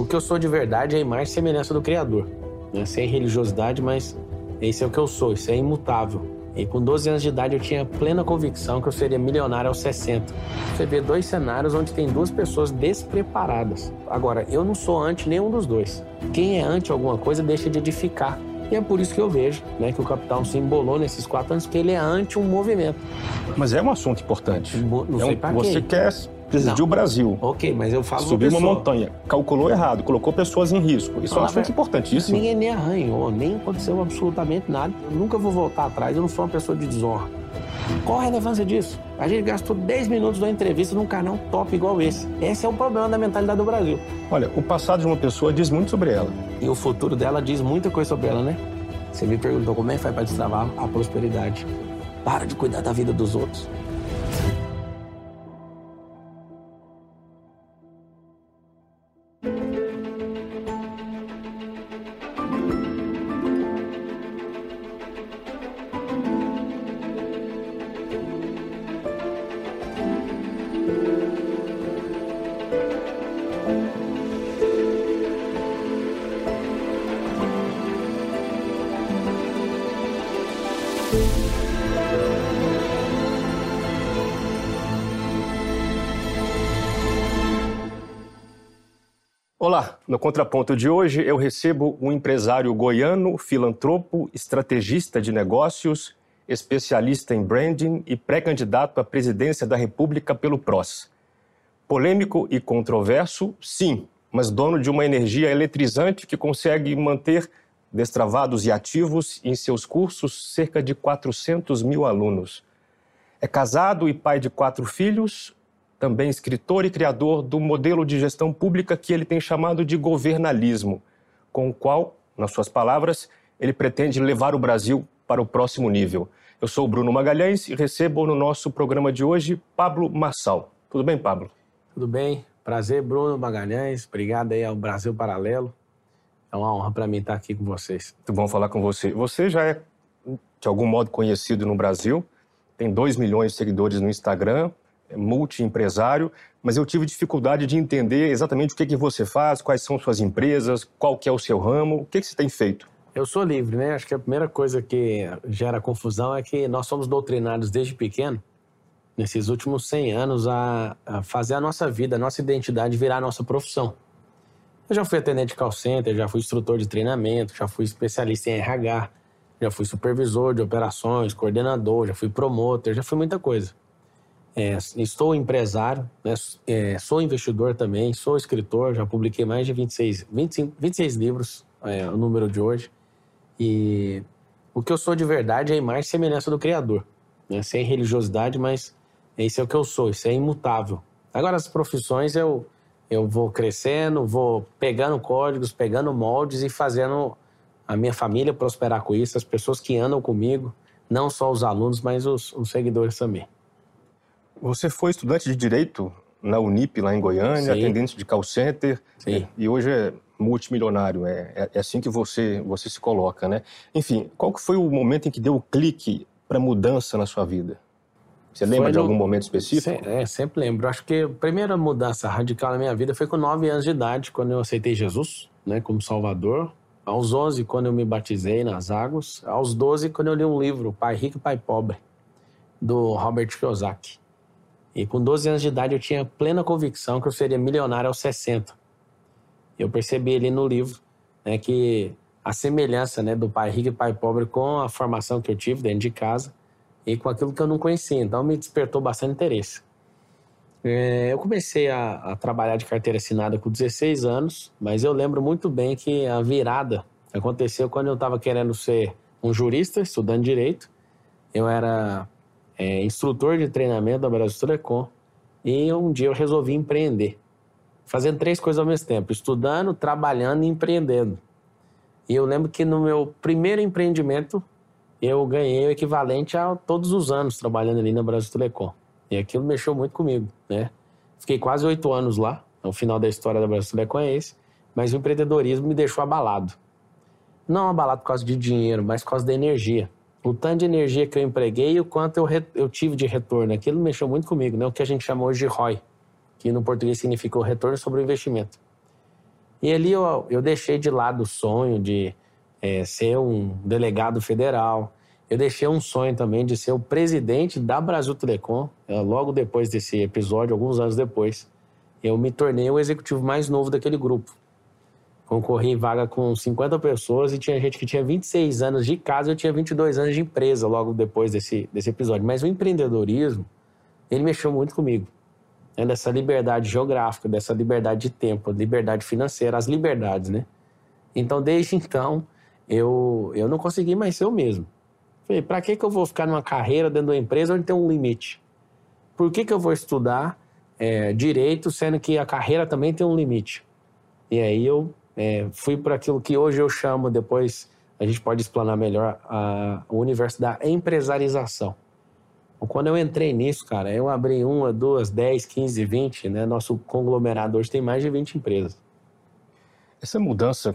O que eu sou de verdade é a imagem e semelhança do Criador. Né? Sem religiosidade, mas esse é o que eu sou, isso é imutável. E com 12 anos de idade eu tinha plena convicção que eu seria milionário aos 60. Você vê dois cenários onde tem duas pessoas despreparadas. Agora, eu não sou anti nenhum dos dois. Quem é anti alguma coisa deixa de edificar. E é por isso que eu vejo né, que o capital se embolou nesses quatro anos, que ele é anti um movimento. Mas é um assunto importante. Não sei é um, Você quê. quer presidir o Brasil. Ok, mas eu falo Subiu uma montanha, calculou errado, colocou pessoas em risco. Isso é um assunto importantíssimo. Ninguém nem arranhou, nem aconteceu absolutamente nada. Eu nunca vou voltar atrás, eu não sou uma pessoa de desonra. Qual a relevância disso? A gente gastou 10 minutos da entrevista num canal top igual esse. Esse é o problema da mentalidade do Brasil. Olha, o passado de uma pessoa diz muito sobre ela. E o futuro dela diz muita coisa sobre ela, né? Você me perguntou como é que faz para destravar a prosperidade. Para de cuidar da vida dos outros. Contraponto de hoje eu recebo um empresário goiano, filantropo, estrategista de negócios, especialista em branding e pré-candidato à presidência da República pelo PROS. Polêmico e controverso, sim, mas dono de uma energia eletrizante que consegue manter destravados e ativos em seus cursos cerca de 400 mil alunos. É casado e pai de quatro filhos, também escritor e criador do modelo de gestão pública que ele tem chamado de governalismo, com o qual, nas suas palavras, ele pretende levar o Brasil para o próximo nível. Eu sou o Bruno Magalhães e recebo no nosso programa de hoje Pablo Massal. Tudo bem, Pablo? Tudo bem? Prazer, Bruno Magalhães. Obrigado aí ao Brasil Paralelo. É uma honra para mim estar aqui com vocês. Muito bom falar com você. Você já é, de algum modo, conhecido no Brasil, tem 2 milhões de seguidores no Instagram, multi-empresário, mas eu tive dificuldade de entender exatamente o que, que você faz, quais são suas empresas, qual que é o seu ramo, o que, que você tem feito. Eu sou livre, né? Acho que a primeira coisa que gera confusão é que nós somos doutrinados desde pequeno, nesses últimos 100 anos, a, a fazer a nossa vida, a nossa identidade virar a nossa profissão. Eu já fui atendente de call center, já fui instrutor de treinamento, já fui especialista em RH, já fui supervisor de operações, coordenador, já fui promotor, já fui muita coisa. É, estou empresário, né? é, sou investidor também, sou escritor, já publiquei mais de 26, 25, 26 livros, é, o número de hoje. E o que eu sou de verdade é a imagem e semelhança do Criador. Né? Sem religiosidade, mas esse é o que eu sou, isso é imutável. Agora, as profissões eu, eu vou crescendo, vou pegando códigos, pegando moldes e fazendo a minha família prosperar com isso, as pessoas que andam comigo, não só os alunos, mas os, os seguidores também. Você foi estudante de Direito na Unip, lá em Goiânia, Sim. atendente de call center, Sim. e hoje é multimilionário, é, é, é assim que você, você se coloca, né? Enfim, qual que foi o momento em que deu o clique para mudança na sua vida? Você lembra Foi de no- algum momento específico? Se- É, sempre lembro. Acho que a primeira mudança radical na minha vida foi com 9 anos de idade, quando eu aceitei Jesus, né, como Salvador. Aos 11, quando eu me batizei nas águas. Aos 12, quando eu li um livro, Pai Rico e Pai Pobre, do Robert Kiyosaki. E com 12 anos de idade, eu tinha plena convicção que eu seria milionário aos 60. Eu percebi ali no livro né, que a semelhança né, do Pai Rico e Pai Pobre com a formação que eu tive dentro de casa e com aquilo que eu não conhecia. Então, me despertou bastante interesse. É, eu comecei a, a trabalhar de carteira assinada com 16 anos, mas eu lembro muito bem que a virada aconteceu quando eu estava querendo ser um jurista, estudando direito. Eu era é, instrutor de treinamento da Brasil Telecom e um dia eu resolvi empreender, fazendo três coisas ao mesmo tempo: estudando, trabalhando e empreendendo. E eu lembro que no meu primeiro empreendimento eu ganhei o equivalente a todos os anos trabalhando ali na Brasil Telecom. E aquilo mexeu muito comigo, né? Fiquei quase oito anos lá. O final da história da Brasil Telecom é esse. Mas o empreendedorismo me deixou abalado. Não abalado por causa de dinheiro, mas por causa da energia. O tanto de energia que eu empreguei e o quanto eu, re- eu tive de retorno. Aquilo mexeu muito comigo, né? O que a gente chama hoje de ROI, que no português significa o retorno sobre o investimento. E ali eu, eu deixei de lado o sonho de é, ser um delegado federal. Eu deixei um sonho também de ser o presidente da Brasil Telecom. É, logo depois desse episódio, alguns anos depois, eu me tornei o executivo mais novo daquele grupo. Concorri em vaga com 50 pessoas e tinha gente que tinha 26 anos de casa eu tinha 22 anos de empresa logo depois desse, desse episódio. Mas o empreendedorismo, ele mexeu muito comigo né, dessa liberdade geográfica, dessa liberdade de tempo, liberdade financeira, as liberdades, né? Então, desde então, eu, eu não consegui mais ser o mesmo. Falei, para que, que eu vou ficar numa carreira dentro de uma empresa onde tem um limite? Por que, que eu vou estudar é, direito, sendo que a carreira também tem um limite? E aí eu é, fui para aquilo que hoje eu chamo, depois a gente pode explanar melhor, a, o universo da empresarização. Quando eu entrei nisso, cara, eu abri uma, duas, dez, quinze, vinte, né? Nosso conglomerado hoje tem mais de 20 empresas. Essa mudança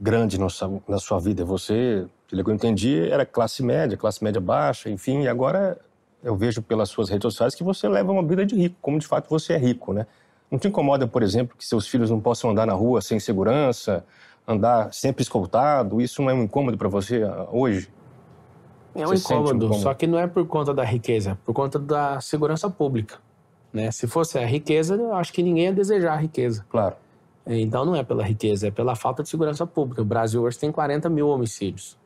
grande na sua, na sua vida, você, pelo que eu entendi, era classe média, classe média baixa, enfim, e agora eu vejo pelas suas redes sociais que você leva uma vida de rico, como de fato você é rico, né? Não te incomoda, por exemplo, que seus filhos não possam andar na rua sem segurança, andar sempre escoltado? Isso não é um incômodo para você ah, hoje? É um incômodo, um só que não é por conta da riqueza, é por conta da segurança pública. Né? Se fosse a riqueza, eu acho que ninguém ia desejar a riqueza. Claro. Então não é pela riqueza, é pela falta de segurança pública. O Brasil hoje tem 40 mil homicídios.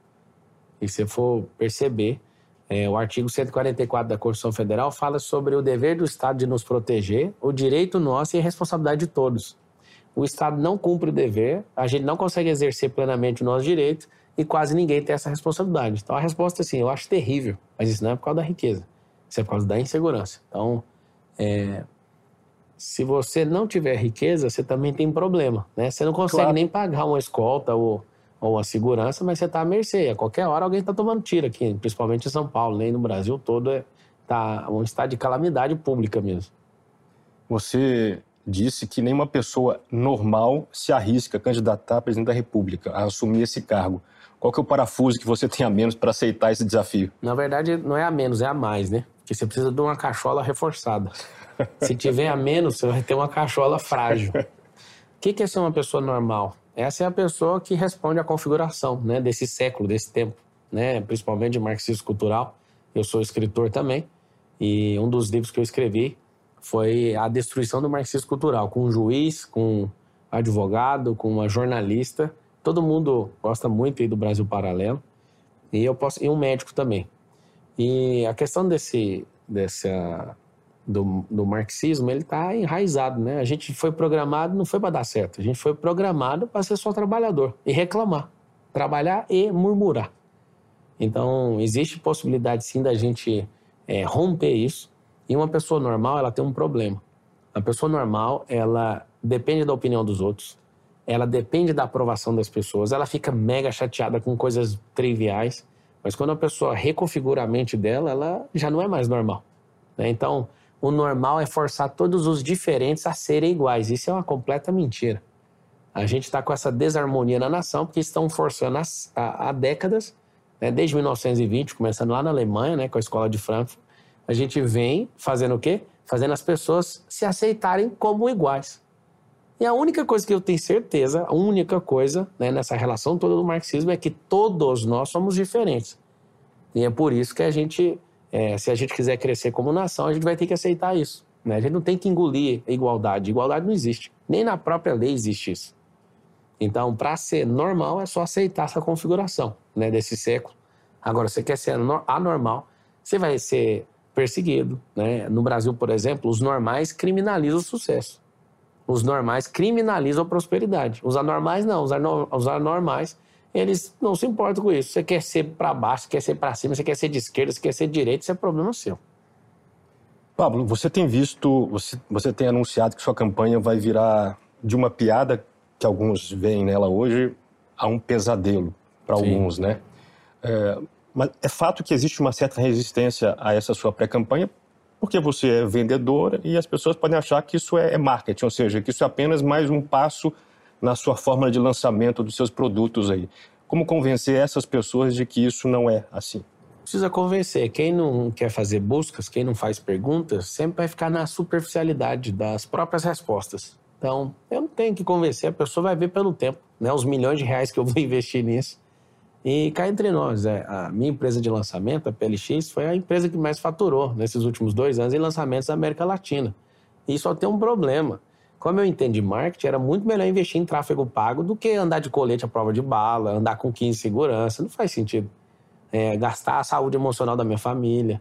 E se for perceber, é, o artigo 144 da Constituição Federal fala sobre o dever do Estado de nos proteger, o direito nosso e a responsabilidade de todos. O Estado não cumpre o dever, a gente não consegue exercer plenamente o nosso direito e quase ninguém tem essa responsabilidade. Então a resposta é assim, eu acho terrível, mas isso não é por causa da riqueza, isso é por causa da insegurança. Então, é, se você não tiver riqueza, você também tem problema, né? Você não consegue claro. nem pagar uma escolta ou, ou uma segurança, mas você está à mercê. A qualquer hora alguém está tomando tiro aqui, principalmente em São Paulo, nem no Brasil todo é tá um estado de calamidade pública mesmo. Você disse que nenhuma pessoa normal se arrisca a candidatar a presidente da República, a assumir esse cargo. Qual que é o parafuso que você tem a menos para aceitar esse desafio? Na verdade, não é a menos, é a mais, né? Porque você precisa de uma cachola reforçada. Se tiver a menos, você vai ter uma cachola frágil. O que é ser uma pessoa normal? Essa é a pessoa que responde à configuração né, desse século, desse tempo, né, principalmente de marxismo cultural. Eu sou escritor também, e um dos livros que eu escrevi foi A Destruição do Marxismo Cultural, com um juiz, com um advogado, com uma jornalista Todo mundo gosta muito aí do Brasil Paralelo. E eu posso e um médico também. E a questão desse dessa do, do marxismo, ele está enraizado, né? A gente foi programado, não foi para dar certo. A gente foi programado para ser só trabalhador e reclamar, trabalhar e murmurar. Então existe possibilidade sim da gente é, romper isso. E uma pessoa normal, ela tem um problema. A pessoa normal, ela depende da opinião dos outros ela depende da aprovação das pessoas, ela fica mega chateada com coisas triviais, mas quando a pessoa reconfigura a mente dela, ela já não é mais normal. Né? Então, o normal é forçar todos os diferentes a serem iguais. Isso é uma completa mentira. A gente está com essa desarmonia na nação porque estão forçando há décadas, né? desde 1920, começando lá na Alemanha, né? com a escola de Frankfurt, a gente vem fazendo o quê? Fazendo as pessoas se aceitarem como iguais. E a única coisa que eu tenho certeza, a única coisa né, nessa relação toda do marxismo é que todos nós somos diferentes. E é por isso que a gente, é, se a gente quiser crescer como nação, a gente vai ter que aceitar isso. Né? A gente não tem que engolir a igualdade. Igualdade não existe. Nem na própria lei existe isso. Então, para ser normal, é só aceitar essa configuração né, desse século. Agora, você quer ser anormal, você vai ser perseguido. Né? No Brasil, por exemplo, os normais criminalizam o sucesso. Os normais criminalizam a prosperidade. Os anormais não. Os anormais, eles não se importam com isso. Você quer ser para baixo, você quer ser para cima, você quer ser de esquerda, você quer ser de direita, isso é problema seu. Pablo, você tem visto, você, você tem anunciado que sua campanha vai virar de uma piada que alguns veem nela hoje a um pesadelo para alguns, né? É, mas é fato que existe uma certa resistência a essa sua pré-campanha porque você é vendedora e as pessoas podem achar que isso é, é marketing, ou seja, que isso é apenas mais um passo na sua fórmula de lançamento dos seus produtos aí. Como convencer essas pessoas de que isso não é assim? Precisa convencer. Quem não quer fazer buscas, quem não faz perguntas, sempre vai ficar na superficialidade das próprias respostas. Então, eu não tenho que convencer, a pessoa vai ver pelo tempo, né? Os milhões de reais que eu vou investir nisso. E cá entre nós, é, a minha empresa de lançamento, a PLX, foi a empresa que mais faturou nesses últimos dois anos em lançamentos da América Latina. E só tem um problema. Como eu entendo de marketing, era muito melhor investir em tráfego pago do que andar de colete à prova de bala, andar com 15 segurança. Não faz sentido. É, gastar a saúde emocional da minha família,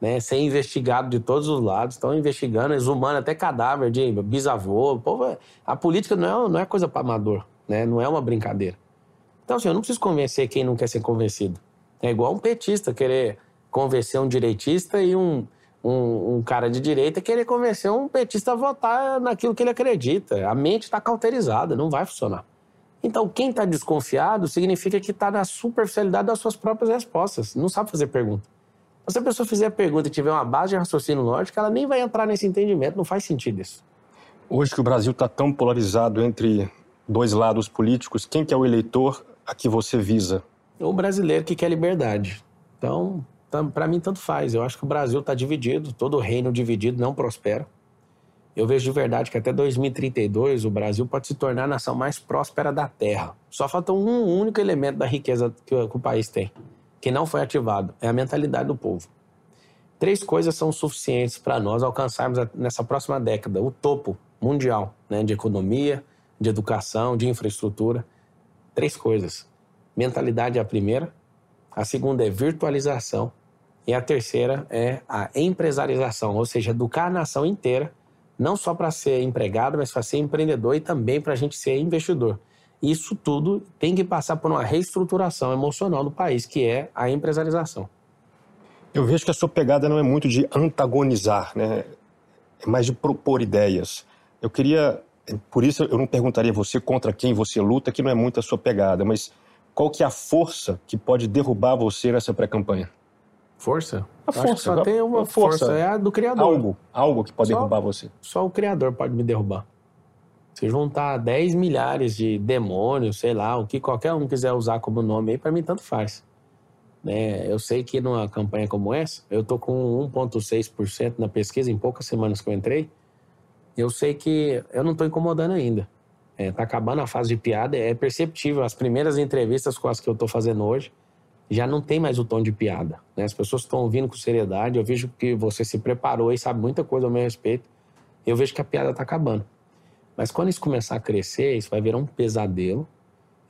né? ser investigado de todos os lados. Estão investigando, exumando até cadáver de bisavô. Povo, a política não é, não é coisa para amador, né? não é uma brincadeira. Então, assim, eu não preciso convencer quem não quer ser convencido. É igual um petista querer convencer um direitista e um, um, um, cara de direita querer convencer um petista a votar naquilo que ele acredita. A mente está cauterizada, não vai funcionar. Então, quem está desconfiado significa que está na superficialidade das suas próprias respostas, não sabe fazer pergunta. Se a pessoa fizer a pergunta e tiver uma base de raciocínio lógico, ela nem vai entrar nesse entendimento, não faz sentido isso. Hoje que o Brasil está tão polarizado entre dois lados políticos, quem que é o eleitor a que você visa? O brasileiro que quer liberdade. Então, para mim, tanto faz. Eu acho que o Brasil está dividido, todo reino dividido não prospera. Eu vejo de verdade que até 2032 o Brasil pode se tornar a nação mais próspera da Terra. Só falta um único elemento da riqueza que o, que o país tem, que não foi ativado: é a mentalidade do povo. Três coisas são suficientes para nós alcançarmos nessa próxima década o topo mundial né, de economia, de educação, de infraestrutura. Três coisas. Mentalidade é a primeira, a segunda é virtualização e a terceira é a empresarização, ou seja, educar a nação inteira, não só para ser empregado, mas para ser empreendedor e também para a gente ser investidor. Isso tudo tem que passar por uma reestruturação emocional do país, que é a empresarização. Eu vejo que a sua pegada não é muito de antagonizar, né? É mais de propor ideias. Eu queria, por isso eu não perguntaria você contra quem você luta, que não é muito a sua pegada, mas qual que é a força que pode derrubar você nessa pré-campanha? Força? A força. só tem uma força. força, é a do Criador. Algo, algo que pode só, derrubar você. Só o Criador pode me derrubar. Se juntar 10 milhares de demônios, sei lá, o que qualquer um quiser usar como nome aí, para mim tanto faz. Né? Eu sei que numa campanha como essa, eu tô com 1,6% na pesquisa em poucas semanas que eu entrei. Eu sei que eu não estou incomodando ainda. É, tá acabando a fase de piada, é perceptível. As primeiras entrevistas com as que eu estou fazendo hoje já não tem mais o tom de piada. Né? As pessoas estão ouvindo com seriedade. Eu vejo que você se preparou e sabe muita coisa ao meu respeito. Eu vejo que a piada está acabando. Mas quando isso começar a crescer, isso vai virar um pesadelo.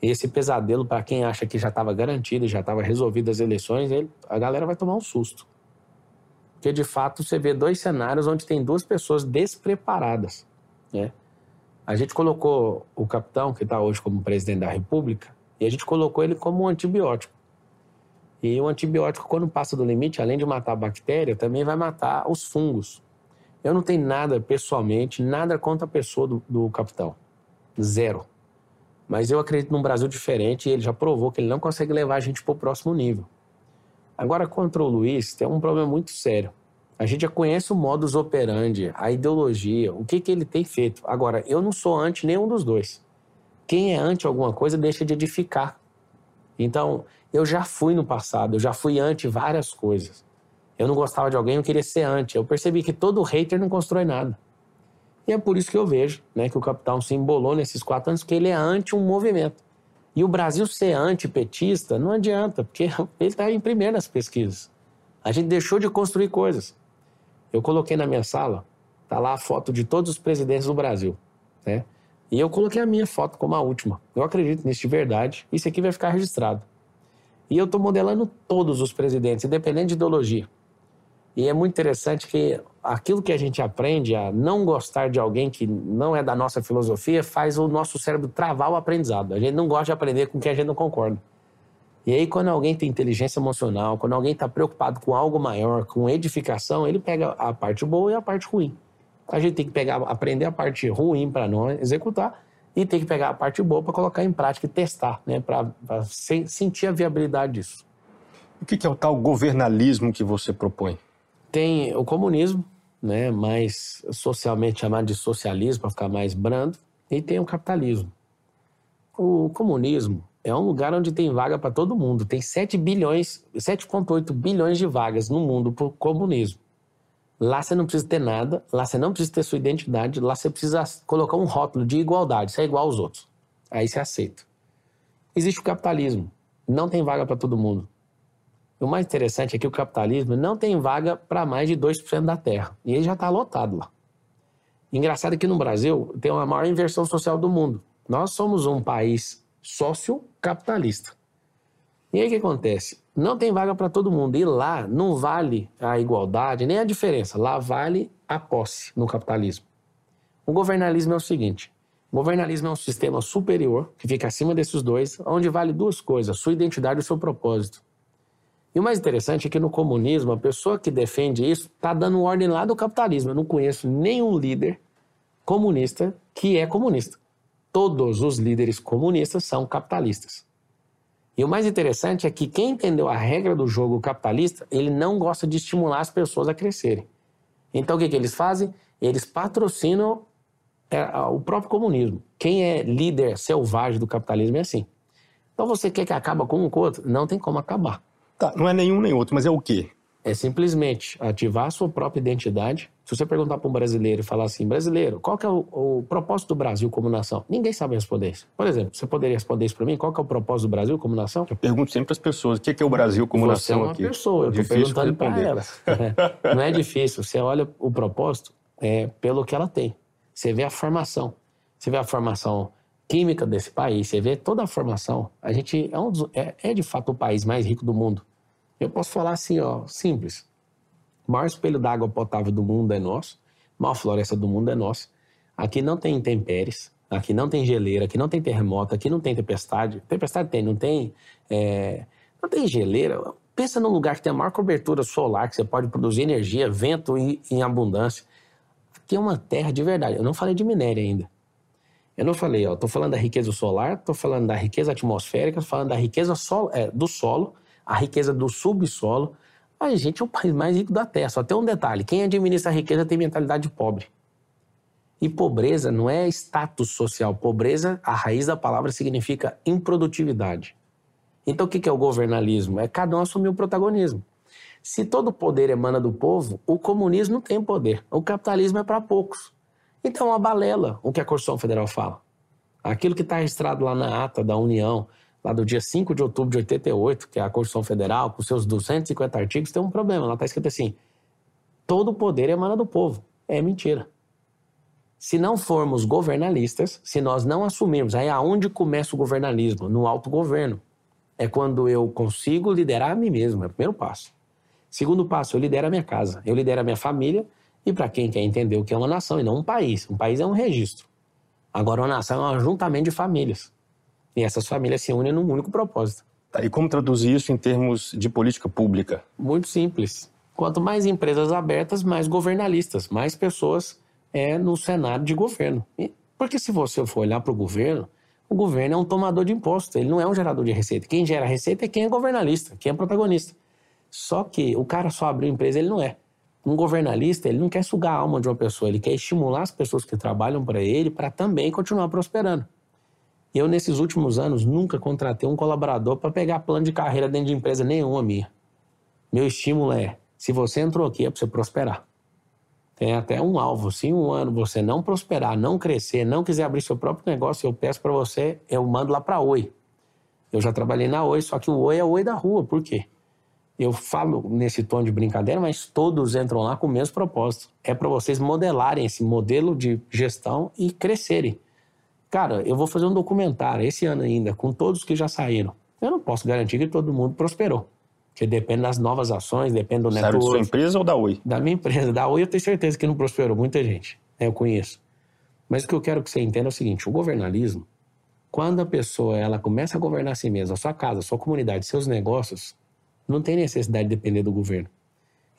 E esse pesadelo, para quem acha que já estava garantido, já estava resolvido as eleições, ele, a galera vai tomar um susto. Porque de fato você vê dois cenários onde tem duas pessoas despreparadas. Né? A gente colocou o capitão, que está hoje como presidente da República, e a gente colocou ele como um antibiótico. E o antibiótico, quando passa do limite, além de matar a bactéria, também vai matar os fungos. Eu não tenho nada, pessoalmente, nada contra a pessoa do, do capitão. Zero. Mas eu acredito num Brasil diferente e ele já provou que ele não consegue levar a gente para o próximo nível. Agora, contra o Luiz, tem um problema muito sério. A gente já conhece o modus operandi, a ideologia, o que, que ele tem feito. Agora, eu não sou anti nenhum dos dois. Quem é anti alguma coisa deixa de edificar. Então, eu já fui no passado, eu já fui anti várias coisas. Eu não gostava de alguém, eu queria ser anti. Eu percebi que todo hater não constrói nada. E é por isso que eu vejo né, que o capitão se embolou nesses quatro anos, que ele é anti um movimento. E o Brasil ser antipetista não adianta, porque ele está em primeiro nas pesquisas. A gente deixou de construir coisas. Eu coloquei na minha sala, tá lá a foto de todos os presidentes do Brasil, né? E eu coloquei a minha foto como a última. Eu acredito nisso de verdade. Isso aqui vai ficar registrado. E eu estou modelando todos os presidentes, independente de ideologia. E é muito interessante que aquilo que a gente aprende a não gostar de alguém que não é da nossa filosofia faz o nosso cérebro travar o aprendizado. A gente não gosta de aprender com quem a gente não concorda. E aí, quando alguém tem inteligência emocional, quando alguém está preocupado com algo maior, com edificação, ele pega a parte boa e a parte ruim. A gente tem que pegar, aprender a parte ruim para não executar e tem que pegar a parte boa para colocar em prática e testar, né, para sentir a viabilidade disso. O que é o tal governalismo que você propõe? Tem o comunismo, né, mais socialmente chamado de socialismo, para ficar mais brando, e tem o capitalismo. O comunismo é um lugar onde tem vaga para todo mundo. Tem 7 bilhões, 7,8 bilhões de vagas no mundo para o comunismo. Lá você não precisa ter nada, lá você não precisa ter sua identidade, lá você precisa colocar um rótulo de igualdade, você é igual aos outros. Aí você aceita. Existe o capitalismo, não tem vaga para todo mundo. O mais interessante é que o capitalismo não tem vaga para mais de 2% da terra. E ele já está lotado lá. Engraçado que no Brasil tem uma maior inversão social do mundo. Nós somos um país sociocapitalista. E aí o que acontece? Não tem vaga para todo mundo. E lá não vale a igualdade, nem a diferença. Lá vale a posse no capitalismo. O governalismo é o seguinte: o governalismo é um sistema superior, que fica acima desses dois, onde vale duas coisas: sua identidade e o seu propósito. E o mais interessante é que no comunismo, a pessoa que defende isso está dando ordem lá do capitalismo. Eu não conheço nenhum líder comunista que é comunista. Todos os líderes comunistas são capitalistas. E o mais interessante é que quem entendeu a regra do jogo capitalista, ele não gosta de estimular as pessoas a crescerem. Então o que, que eles fazem? Eles patrocinam é, o próprio comunismo. Quem é líder selvagem do capitalismo é assim. Então você quer que acabe com um com o outro? Não tem como acabar. Tá, não é nenhum nem outro, mas é o quê? É simplesmente ativar a sua própria identidade. Se você perguntar para um brasileiro e falar assim, brasileiro, qual que é o, o, propósito do Brasil como nação? Ninguém sabe responder isso. Por exemplo, você poderia responder isso para mim? Qual que é o propósito do Brasil como nação? Eu pergunto sempre para as pessoas, o que é, o Brasil como você nação aqui? Você é uma pessoa, eu estou perguntando para elas. Não é difícil. Você olha o propósito é, pelo que ela tem. Você vê a formação. Você vê a formação química desse país, você vê toda a formação. A gente é, um dos, é, é de fato o país mais rico do mundo. Eu posso falar assim, ó, simples. O maior espelho d'água potável do mundo é nosso, a maior floresta do mundo é nossa. Aqui não tem intempéries, aqui não tem geleira, aqui não tem terremoto, aqui não tem tempestade. Tempestade tem, não tem. É, não tem geleira. Pensa num lugar que tem a maior cobertura solar, que você pode produzir energia, vento em, em abundância. Aqui é uma terra de verdade. Eu não falei de minério ainda. Eu não falei, ó, tô falando da riqueza solar, tô falando da riqueza atmosférica, tô falando da riqueza solo, é, do solo, a riqueza do subsolo, a gente é o país mais rico da Terra. Só tem um detalhe: quem administra a riqueza tem mentalidade pobre. E pobreza não é status social. Pobreza, a raiz da palavra significa improdutividade. Então o que é o governalismo? É cada um assumir o protagonismo. Se todo poder emana do povo, o comunismo não tem poder. O capitalismo é para poucos. Então, é uma balela o que a Constituição Federal fala. Aquilo que está registrado lá na ata da União, lá do dia 5 de outubro de 88, que é a Constituição Federal, com seus 250 artigos, tem um problema. Lá está escrito assim: todo o poder emana do povo. É mentira. Se não formos governalistas, se nós não assumirmos, aí aonde começa o governalismo? No autogoverno. É quando eu consigo liderar a mim mesmo, é o primeiro passo. Segundo passo, eu lidero a minha casa, eu lidero a minha família, e para quem quer entender o que é uma nação e não um país, um país é um registro. Agora, uma nação é um ajuntamento de famílias. E essas famílias se unem num único propósito. Tá, e como traduzir isso em termos de política pública? Muito simples. Quanto mais empresas abertas, mais governalistas, mais pessoas é, no cenário de governo. E, porque se você for olhar para o governo, o governo é um tomador de impostos, ele não é um gerador de receita. Quem gera receita é quem é governalista, quem é protagonista. Só que o cara só abriu empresa, ele não é. Um governalista, ele não quer sugar a alma de uma pessoa, ele quer estimular as pessoas que trabalham para ele para também continuar prosperando. Eu, nesses últimos anos, nunca contratei um colaborador para pegar plano de carreira dentro de empresa nenhuma minha. Meu estímulo é: se você entrou aqui, é para você prosperar. Tem até um alvo. Se um ano você não prosperar, não crescer, não quiser abrir seu próprio negócio, eu peço para você, eu mando lá para Oi. Eu já trabalhei na Oi, só que o Oi é o Oi da rua. Por quê? Eu falo nesse tom de brincadeira, mas todos entram lá com o mesmo propósito. É para vocês modelarem esse modelo de gestão e crescerem. Cara, eu vou fazer um documentário esse ano ainda, com todos que já saíram. Eu não posso garantir que todo mundo prosperou. Porque depende das novas ações, depende do network. da sua empresa ou da Oi? Da minha empresa. Da Oi eu tenho certeza que não prosperou. Muita gente. Né, eu conheço. Mas o que eu quero que você entenda é o seguinte: o governalismo, quando a pessoa ela começa a governar a si mesma, a sua casa, a sua comunidade, seus negócios, não tem necessidade de depender do governo.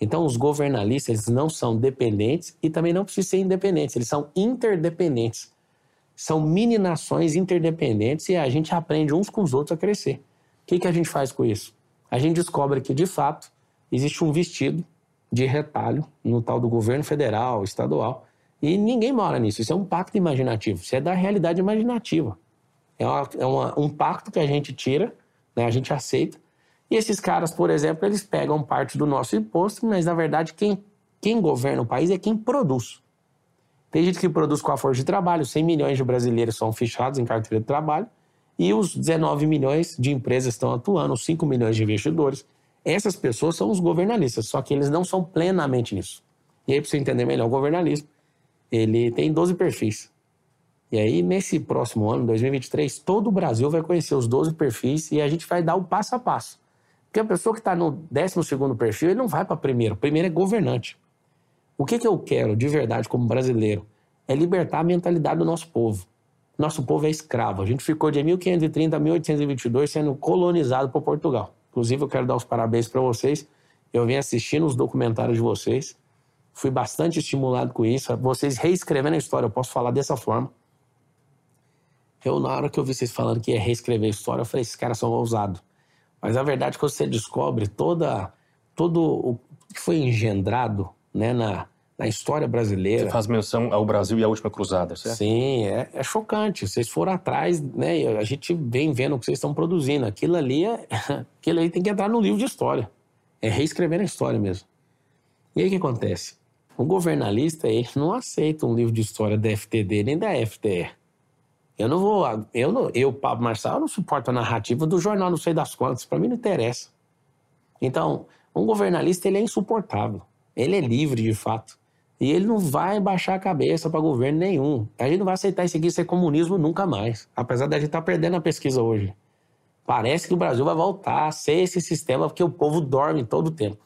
Então, os governalistas não são dependentes e também não precisam ser independentes, eles são interdependentes são mini nações interdependentes e a gente aprende uns com os outros a crescer. O que, que a gente faz com isso? A gente descobre que, de fato, existe um vestido de retalho no tal do governo federal, estadual, e ninguém mora nisso. Isso é um pacto imaginativo, isso é da realidade imaginativa. É, uma, é uma, um pacto que a gente tira, né, a gente aceita, e esses caras, por exemplo, eles pegam parte do nosso imposto, mas na verdade quem Quem governa o país é quem produz. Tem gente que produz com a força de trabalho, 100 milhões de brasileiros são fichados em carteira de trabalho, e os 19 milhões de empresas estão atuando, os 5 milhões de investidores. Essas pessoas são os governalistas, só que eles não são plenamente nisso. E aí, para você entender melhor o governalismo, ele tem 12 perfis. E aí, nesse próximo ano, 2023, todo o Brasil vai conhecer os 12 perfis e a gente vai dar o passo a passo. Porque a pessoa que está no 12 perfil, ele não vai para primeiro. Primeiro é governante. O que, que eu quero de verdade como brasileiro? É libertar a mentalidade do nosso povo. Nosso povo é escravo. A gente ficou de 1530 a 1822 sendo colonizado por Portugal. Inclusive, eu quero dar os parabéns para vocês. Eu vim assistindo os documentários de vocês. Fui bastante estimulado com isso. Vocês reescrevendo a história, eu posso falar dessa forma. Eu, na hora que eu vi vocês falando que ia reescrever a história, eu falei, esses caras são ousados. Mas a verdade é que você descobre toda, todo o que foi engendrado né, na, na história brasileira. Você faz menção ao Brasil e à última cruzada, certo? Sim, é, é chocante. Vocês foram atrás, né? A gente vem vendo o que vocês estão produzindo. Aquilo ali, é, aquilo ali tem que entrar no livro de história. É reescrever a história mesmo. E aí o que acontece? O governalista, ele não aceita um livro de história da FTD nem da FTR. Eu não vou. Eu, não, eu Pablo Marçal, não suporto a narrativa do jornal não sei das quantas. Para mim não interessa. Então, um governalista, ele é insuportável. Ele é livre, de fato. E ele não vai baixar a cabeça para governo nenhum. A gente não vai aceitar isso aqui ser comunismo nunca mais. Apesar da gente estar tá perdendo a pesquisa hoje. Parece que o Brasil vai voltar a ser esse sistema porque o povo dorme todo o tempo.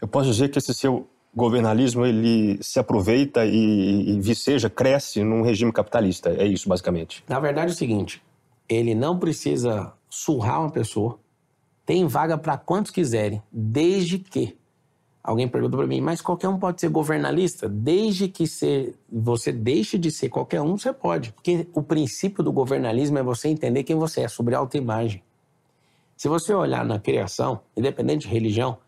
Eu posso dizer que esse seu governalismo ele se aproveita e, e viceja, cresce num regime capitalista. É isso, basicamente. Na verdade é o seguinte, ele não precisa surrar uma pessoa, tem vaga para quantos quiserem, desde que Alguém perguntou para mim, mas qualquer um pode ser governalista? Desde que ser, você deixe de ser qualquer um, você pode. Porque o princípio do governalismo é você entender quem você é, sobre autoimagem. Se você olhar na criação, independente de religião,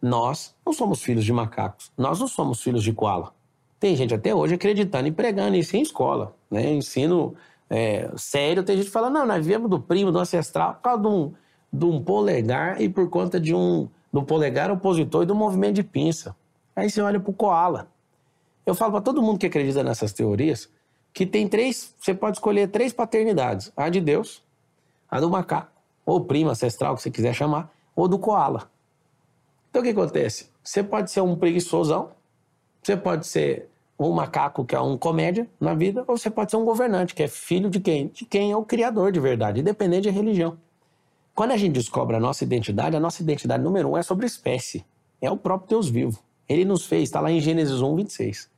nós não somos filhos de macacos, nós não somos filhos de koala. Tem gente até hoje acreditando e pregando isso em escola, né? Ensino é, sério, tem gente que fala, não, nós viemos do primo, do ancestral, por causa de um, de um polegar e por conta de um do polegar opositor e do movimento de pinça. Aí você olha para o koala. Eu falo para todo mundo que acredita nessas teorias que tem três, você pode escolher três paternidades: a de Deus, a do macaco, ou prima ancestral, que você quiser chamar, ou do koala. Então o que acontece? Você pode ser um preguiçosão, você pode ser um macaco que é um comédia na vida, ou você pode ser um governante, que é filho de quem? De quem é o criador de verdade, independente de religião. Quando a gente descobre a nossa identidade, a nossa identidade número um é sobre espécie. É o próprio Deus vivo. Ele nos fez, está lá em Gênesis 1, 26.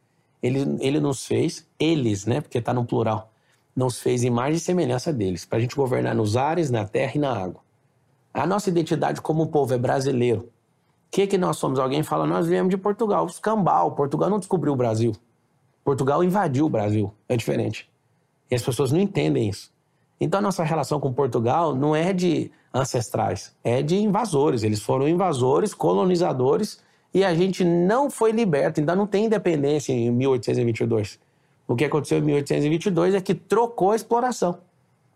Ele, ele nos fez, eles, né? Porque está no plural. Nos fez imagem e semelhança deles, para a gente governar nos ares, na terra e na água. A nossa identidade como povo é brasileiro. O que, que nós somos? Alguém fala, nós viemos de Portugal, escambau. Portugal não descobriu o Brasil. Portugal invadiu o Brasil. É diferente. E as pessoas não entendem isso. Então a nossa relação com Portugal não é de ancestrais, é de invasores. Eles foram invasores, colonizadores e a gente não foi liberto, ainda não tem independência em 1822. O que aconteceu em 1822 é que trocou a exploração.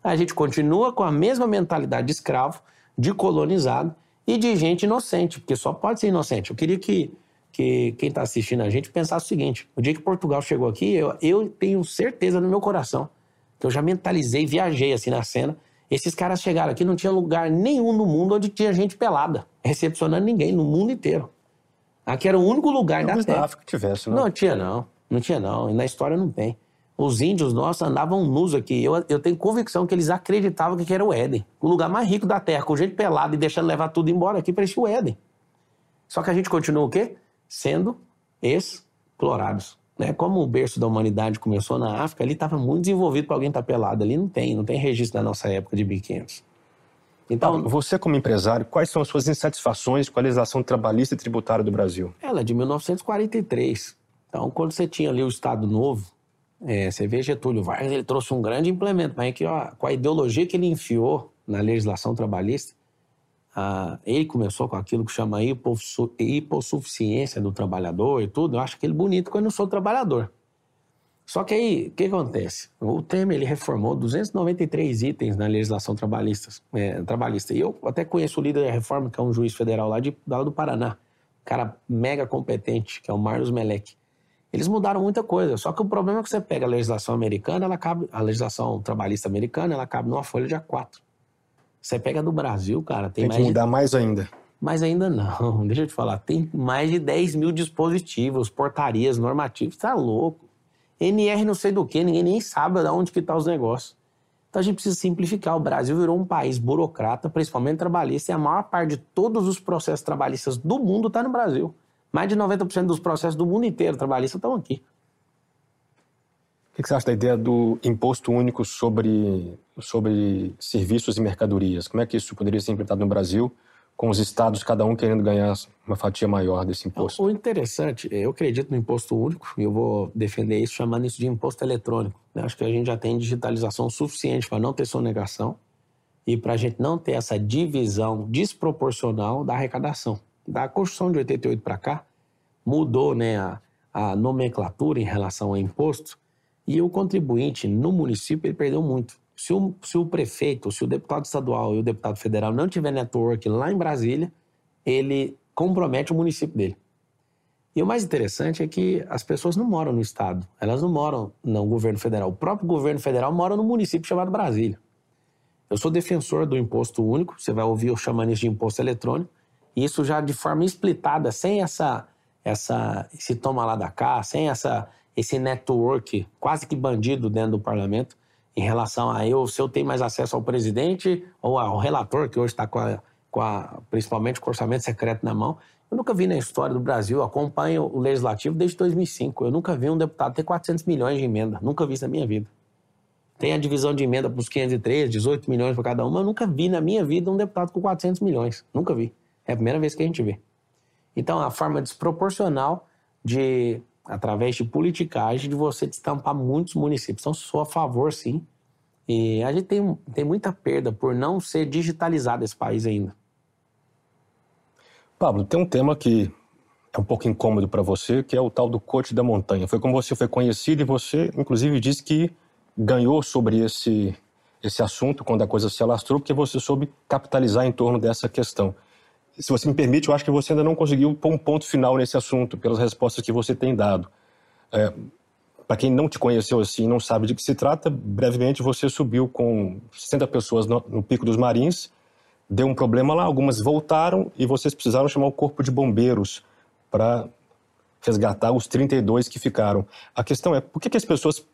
A gente continua com a mesma mentalidade de escravo, de colonizado e de gente inocente, porque só pode ser inocente. Eu queria que, que quem está assistindo a gente pensasse o seguinte: o dia que Portugal chegou aqui, eu, eu tenho certeza no meu coração eu já mentalizei, viajei assim na cena. Esses caras chegaram aqui, não tinha lugar nenhum no mundo onde tinha gente pelada, recepcionando ninguém no mundo inteiro. Aqui era o único lugar não, da Terra. na África tivesse, não? Não tinha, não. Não tinha, não. E na história não tem. Os índios nossos andavam nus aqui. Eu, eu tenho convicção que eles acreditavam que era o Éden. O lugar mais rico da Terra, com gente pelada e deixando levar tudo embora aqui, parecia o Éden. Só que a gente continua o quê? Sendo explorados. Né? Como o berço da humanidade começou na África, ele estava muito desenvolvido para alguém estar tá pelado. Ali não tem, não tem registro da nossa época de 1500. Então, você como empresário, quais são as suas insatisfações com a legislação trabalhista e tributária do Brasil? Ela é de 1943. Então, quando você tinha ali o Estado Novo, é, você vê Getúlio Vargas, ele trouxe um grande implemento, mas é que ó, com a ideologia que ele enfiou na legislação trabalhista, ah, ele começou com aquilo que chama hipossuficiência do trabalhador e tudo. Eu acho aquele bonito quando eu sou trabalhador. Só que aí, o que acontece? O Temer ele reformou 293 itens na legislação trabalhista. É, trabalhista. E eu até conheço o líder da reforma, que é um juiz federal lá, de, lá do Paraná, cara mega competente, que é o Marlos Melek. Eles mudaram muita coisa, só que o problema é que você pega a legislação americana, ela cabe, a legislação trabalhista americana, ela cabe numa folha de A4. Você pega do Brasil, cara, tem, tem mais que mudar de... mais ainda. Mas ainda não, deixa eu te falar, tem mais de 10 mil dispositivos, portarias, normativos, tá louco. NR não sei do que, ninguém nem sabe de onde que tá os negócios. Então a gente precisa simplificar. O Brasil virou um país burocrata, principalmente trabalhista, e a maior parte de todos os processos trabalhistas do mundo está no Brasil. Mais de 90% dos processos do mundo inteiro trabalhista estão aqui. O que você acha da ideia do imposto único sobre, sobre serviços e mercadorias? Como é que isso poderia ser implementado no Brasil, com os estados, cada um querendo ganhar uma fatia maior desse imposto? O interessante, eu acredito no imposto único, e eu vou defender isso chamando isso de imposto eletrônico. Eu acho que a gente já tem digitalização suficiente para não ter sonegação e para a gente não ter essa divisão desproporcional da arrecadação. Da Constituição de 88 para cá, mudou né, a, a nomenclatura em relação ao imposto, e o contribuinte no município ele perdeu muito. Se o, se o prefeito, se o deputado estadual e o deputado federal não tiver network lá em Brasília, ele compromete o município dele. E o mais interessante é que as pessoas não moram no estado, elas não moram no governo federal. O próprio governo federal mora no município chamado Brasília. Eu sou defensor do imposto único, você vai ouvir eu chamando isso de imposto eletrônico, e isso já de forma explitada, sem essa, essa, esse toma lá da cá, sem essa, esse network quase que bandido dentro do parlamento em relação a eu, se eu tenho mais acesso ao presidente ou ao relator, que hoje está com, a, com a, principalmente com o orçamento secreto na mão. Eu nunca vi na história do Brasil, acompanho o legislativo desde 2005. Eu nunca vi um deputado ter 400 milhões de emenda, nunca vi isso na minha vida. Tem a divisão de emenda para os 503, 18 milhões para cada um, mas eu nunca vi na minha vida um deputado com 400 milhões. Nunca vi. É a primeira vez que a gente vê. Então, a forma desproporcional de através de politicagem, de você destampar muitos municípios. Então, sou a favor, sim. E a gente tem, tem muita perda por não ser digitalizado esse país ainda. Pablo, tem um tema que é um pouco incômodo para você, que é o tal do coach da montanha. Foi como você foi conhecido e você, inclusive, disse que ganhou sobre esse, esse assunto quando a coisa se alastrou, porque você soube capitalizar em torno dessa questão se você me permite, eu acho que você ainda não conseguiu pôr um ponto final nesse assunto, pelas respostas que você tem dado. É, Para quem não te conheceu assim, não sabe de que se trata, brevemente você subiu com 60 pessoas no, no Pico dos Marins, deu um problema lá, algumas voltaram e vocês precisaram chamar o Corpo de Bombeiros para resgatar os 32 que ficaram. A questão é, por que, que as pessoas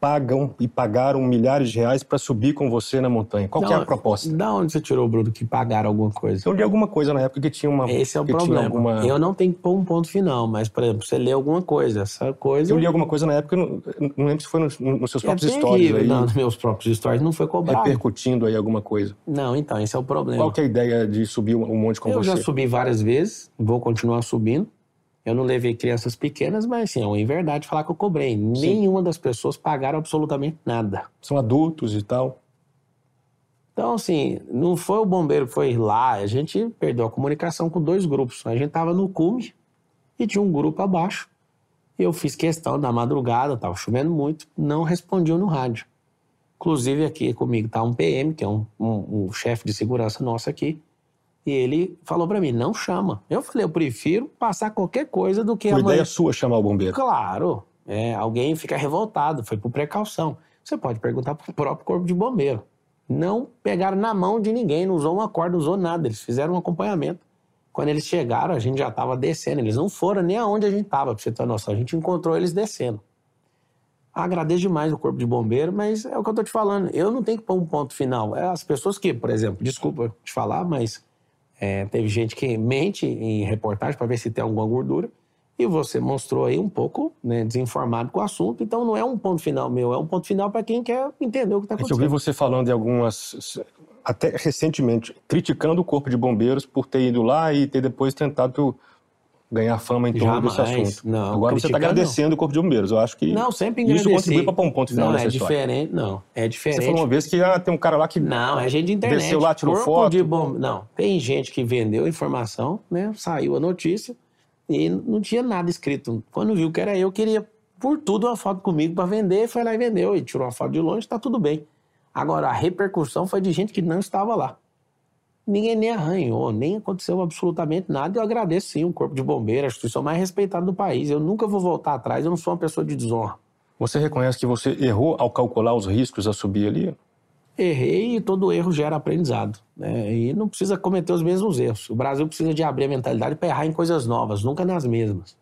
pagam e pagaram milhares de reais para subir com você na montanha. Qual Não, é a proposta? Da onde você tirou, Bruno, que pagaram alguma coisa? Eu li alguma coisa na época que tinha uma. Esse é o problema. Alguma... Eu não tenho que pôr um ponto final, mas, por exemplo, você lê alguma coisa, essa coisa. Eu li alguma coisa na época, não, não lembro se foi nos, nos seus é próprios terrível. stories aí. Não, nos meus próprios stories não foi cobrado. Repercutindo aí alguma coisa. Não, então, esse é o problema. Qual que é a ideia de subir um monte com eu você? já subi várias vezes, vou continuar subindo. Eu não levei crianças pequenas, mas assim, é uma verdade falar que eu cobrei. Nenhuma das pessoas pagaram absolutamente nada. São adultos e tal. Então, assim, não foi o bombeiro que foi lá, a gente perdeu a comunicação com dois grupos. A gente tava no cume e tinha um grupo abaixo. E eu fiz questão da madrugada, tava chovendo muito, não respondiam no rádio. Inclusive, aqui comigo tá um PM, que é um, um, um chefe de segurança nosso aqui. E ele falou para mim, não chama. Eu falei, eu prefiro passar qualquer coisa do que Foi amanhã. ideia sua chamar o bombeiro. Claro, é, alguém fica revoltado, foi por precaução. Você pode perguntar para o próprio corpo de bombeiro. Não pegaram na mão de ninguém, não usou uma corda, não usou nada. Eles fizeram um acompanhamento. Quando eles chegaram, a gente já estava descendo. Eles não foram nem aonde a gente estava, para você ter uma noção. A gente encontrou eles descendo. Agradeço demais o corpo de bombeiro, mas é o que eu estou te falando. Eu não tenho que pôr um ponto final. É as pessoas que, por exemplo, desculpa te falar, mas é, teve gente que mente em reportagem para ver se tem alguma gordura. E você mostrou aí um pouco né, desinformado com o assunto. Então não é um ponto final meu, é um ponto final para quem quer entender o que está É que eu vi acontecendo. você falando em algumas. Até recentemente, criticando o Corpo de Bombeiros por ter ido lá e ter depois tentado ganhar fama em torno desse Jamais, assunto. não. Agora você está agradecendo o Corpo de Bombeiros. Eu acho que Não, sempre isso contribui para pôr um ponto final Não, é história. diferente. Não, é diferente. Você falou uma vez que ah, tem um cara lá que. Não, é gente de internet. Desceu lá, tirou Corpo foto. de bom... Não, tem gente que vendeu informação, né? Saiu a notícia e não tinha nada escrito. Quando viu que era eu, queria por tudo uma foto comigo para vender, foi lá e vendeu e tirou a foto de longe, tá tudo bem. Agora, a repercussão foi de gente que não estava lá. Ninguém nem arranhou, nem aconteceu absolutamente nada. Eu agradeço sim o Corpo de Bombeiros, a instituição mais respeitada do país. Eu nunca vou voltar atrás, eu não sou uma pessoa de desonra. Você reconhece que você errou ao calcular os riscos a subir ali? Errei e todo erro gera aprendizado. Né? E não precisa cometer os mesmos erros. O Brasil precisa de abrir a mentalidade para errar em coisas novas, nunca nas mesmas.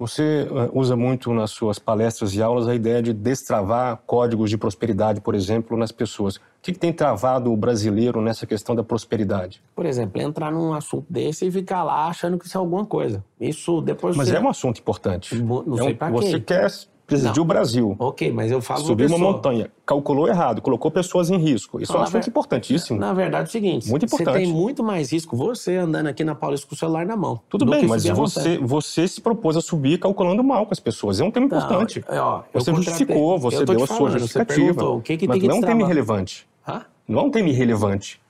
Você eh, usa muito nas suas palestras e aulas a ideia de destravar códigos de prosperidade, por exemplo, nas pessoas. O que, tem travado o brasileiro nessa questão da prosperidade? Por exemplo, entrar num assunto desse e ficar lá achando que isso é alguma coisa. Isso depois. Mas você... é um assunto importante. Não é sei um... pra Você quer presidiu o Brasil. Ok, mas eu falo Subiu uma pessoa. montanha, calculou errado, colocou pessoas em risco. Isso é um assunto ver- importantíssimo. Na verdade, é o seguinte: Muito você importante. tem muito mais risco você andando aqui na Paulista com o celular na mão. Tudo do bem, mas você, você se propôs a subir calculando mal com as pessoas. É um tema Não, importante. é, ó, Você justificou, você deu a sua falando, você justificativa. o que que mas tem que não é um tema irrelevante. Hã? Não é um tema irrelevante.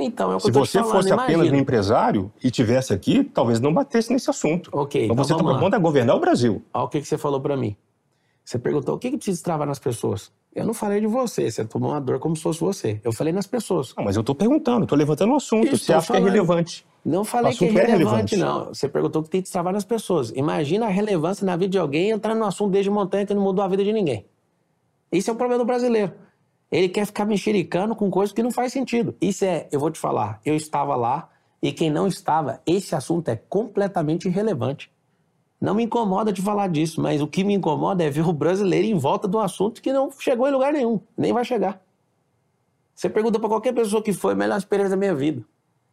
Então, é o que Se você falando, fosse apenas imagina. um empresário e tivesse aqui, talvez não batesse nesse assunto. Ok, Mas então você está propondo a governar o Brasil. Olha o que, que você falou pra mim. Você perguntou o que, que precisa travar nas pessoas. Eu não falei de você, você tomou uma dor como se fosse você. Eu falei nas pessoas. Não, mas eu estou perguntando, estou levantando o assunto. Isso, você acha que falando. é relevante? Não falei que é é relevante, relevante. não. Você perguntou o que tem que destravar nas pessoas. Imagina a relevância na vida de alguém entrar no assunto desde montanha que não mudou a vida de ninguém. Isso é o problema do brasileiro. Ele quer ficar mexericando com coisas que não faz sentido. Isso é, eu vou te falar, eu estava lá e quem não estava, esse assunto é completamente irrelevante. Não me incomoda de falar disso, mas o que me incomoda é ver o brasileiro em volta de um assunto que não chegou em lugar nenhum, nem vai chegar. Você pergunta para qualquer pessoa que foi a melhor experiência da minha vida.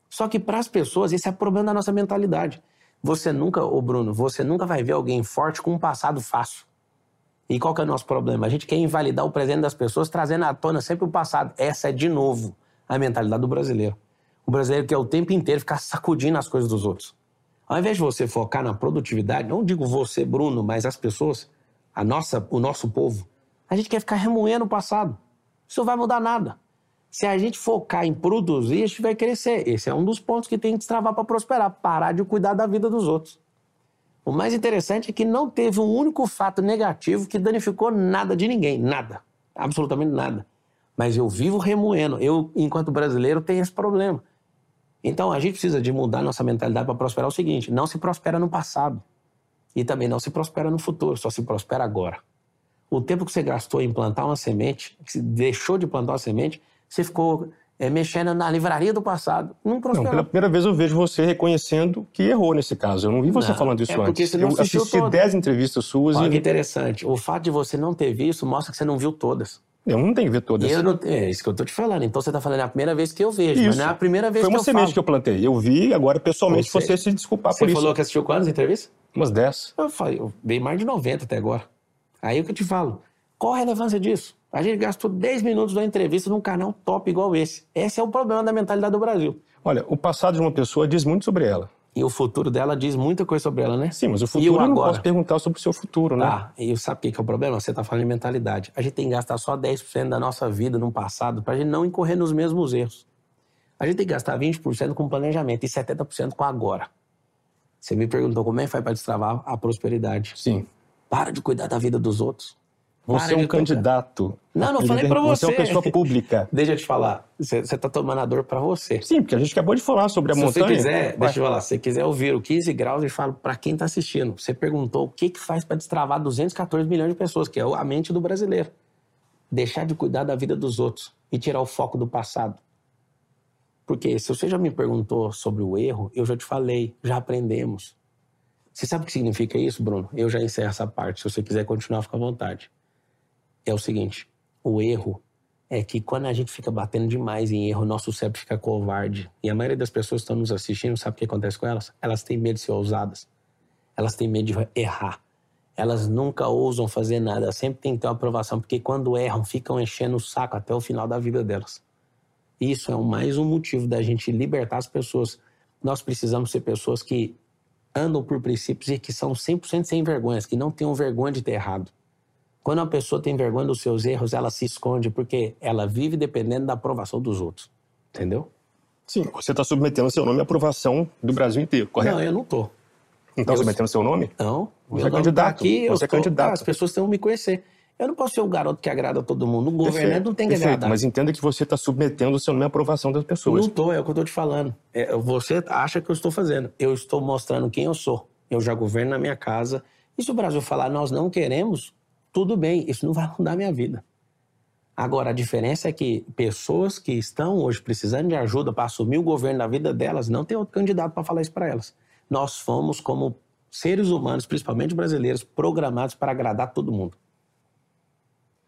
Só que para as pessoas, esse é o problema da nossa mentalidade. Você nunca, ô Bruno, você nunca vai ver alguém forte com um passado fácil. E qual que é o nosso problema? A gente quer invalidar o presente das pessoas, trazendo à tona sempre o passado. Essa é, de novo, a mentalidade do brasileiro. O brasileiro quer o tempo inteiro ficar sacudindo as coisas dos outros. Ao invés de você focar na produtividade, não digo você, Bruno, mas as pessoas, a nossa, o nosso povo, a gente quer ficar remoendo o passado. Isso não vai mudar nada. Se a gente focar em produzir, a gente vai crescer. Esse é um dos pontos que tem que destravar para prosperar, parar de cuidar da vida dos outros. O mais interessante é que não teve um único fato negativo que danificou nada de ninguém, nada, absolutamente nada. Mas eu vivo remoendo. Eu, enquanto brasileiro, tenho esse problema. Então a gente precisa de mudar nossa mentalidade para prosperar o seguinte: não se prospera no passado e também não se prospera no futuro, só se prospera agora. O tempo que você gastou em plantar uma semente, que você deixou de plantar uma semente, você ficou é, mexendo na livraria do passado. Não Não, prosperou. pela primeira vez eu vejo você reconhecendo que errou nesse caso. Eu não vi você Não, falando isso é porque antes. você não eu assisti todas. 10 entrevistas suas Olha que e interessante. O fato de você não ter visto mostra que você não viu todas. Eu não tenho que ver todas. Eu não, é isso que eu tô te falando. Então você tá falando, é a primeira vez que eu vejo, mas Isso. não é a primeira vez Foi uma que eu semente falo. que eu plantei. Eu vi, agora pessoalmente Você- você, se desculpar Você por isso. falou que assistiu quantas entrevistas? Umas 10. Eu falei, eu dei mais de 90 até agora. Aí o que eu te falo, qual a relevância disso? A gente gastou 10 minutos da entrevista num canal top igual esse. Esse é o problema da mentalidade do Brasil. Olha, o passado de uma pessoa diz muito sobre ela. E o futuro dela diz muita coisa sobre ela, né? Sim, mas o E futuro o eu não agora? posso perguntar sobre o seu futuro, né? Tá, e sabe o que é o problema? Você tá falando de mentalidade. A gente tem que gastar só 10% da nossa vida no passado pra gente não incorrer nos mesmos erros. A gente tem que gastar 20% com planejamento e 70% com agora. Você me perguntou como é que faz pra destravar a prosperidade. Sim. Para de cuidar da vida dos outros. Você Para é um candidato. Não, não falei pra Você é uma você. pessoa pública. Deixa eu te falar, você, você tá tomando a dor pra você. Sim, porque a gente acabou de falar sobre a Se montanha. você quiser, Ué, deixa eu falar, se você quiser ouvir o 15 graus, eu falo pra quem tá assistindo. Você perguntou o que que faz pra destravar 214 milhões de pessoas, que é a mente do brasileiro. Deixar de cuidar da vida dos outros e tirar o foco do passado. Porque se você já me perguntou sobre o erro, eu já te falei, já aprendemos. Você sabe o que significa isso, Bruno? Eu já encerro essa parte. Se você quiser continuar, fica à vontade. É o seguinte: o erro é que quando a gente fica batendo demais em erro, nosso cérebro fica covarde. E a maioria das pessoas que estão nos assistindo, sabe o que acontece com elas? Elas têm medo de ser ousadas. Elas têm medo de errar. Elas nunca ousam fazer nada. Sempre tem que ter uma aprovação, porque quando erram, ficam enchendo o saco até o final da vida delas. Isso é mais um motivo da gente libertar as pessoas. Nós precisamos ser pessoas que andam por princípios e que são 100% sem vergonhas, que não tenham vergonha de ter errado. Quando uma pessoa tem vergonha dos seus erros, ela se esconde porque ela vive dependendo da aprovação dos outros. Entendeu? Sim, você está submetendo seu nome à aprovação do Brasil inteiro, correto? Não, eu não tô. Não está eu- submetendo seu nome? Não, Você é nome candidato, tá aqui, eu você é tô- candidato. Ah, as pessoas têm que me conhecer. Eu não posso ser o garoto que agrada todo mundo. O governante não tem que perfeito, agradar. Mas entenda que você está submetendo-se a uma aprovação das pessoas. Não estou, é o que eu estou te falando. É, você acha que eu estou fazendo. Eu estou mostrando quem eu sou. Eu já governo na minha casa. E se o Brasil falar nós não queremos, tudo bem, isso não vai mudar a minha vida. Agora, a diferença é que pessoas que estão hoje precisando de ajuda para assumir o governo da vida delas, não tem outro candidato para falar isso para elas. Nós fomos, como seres humanos, principalmente brasileiros, programados para agradar todo mundo.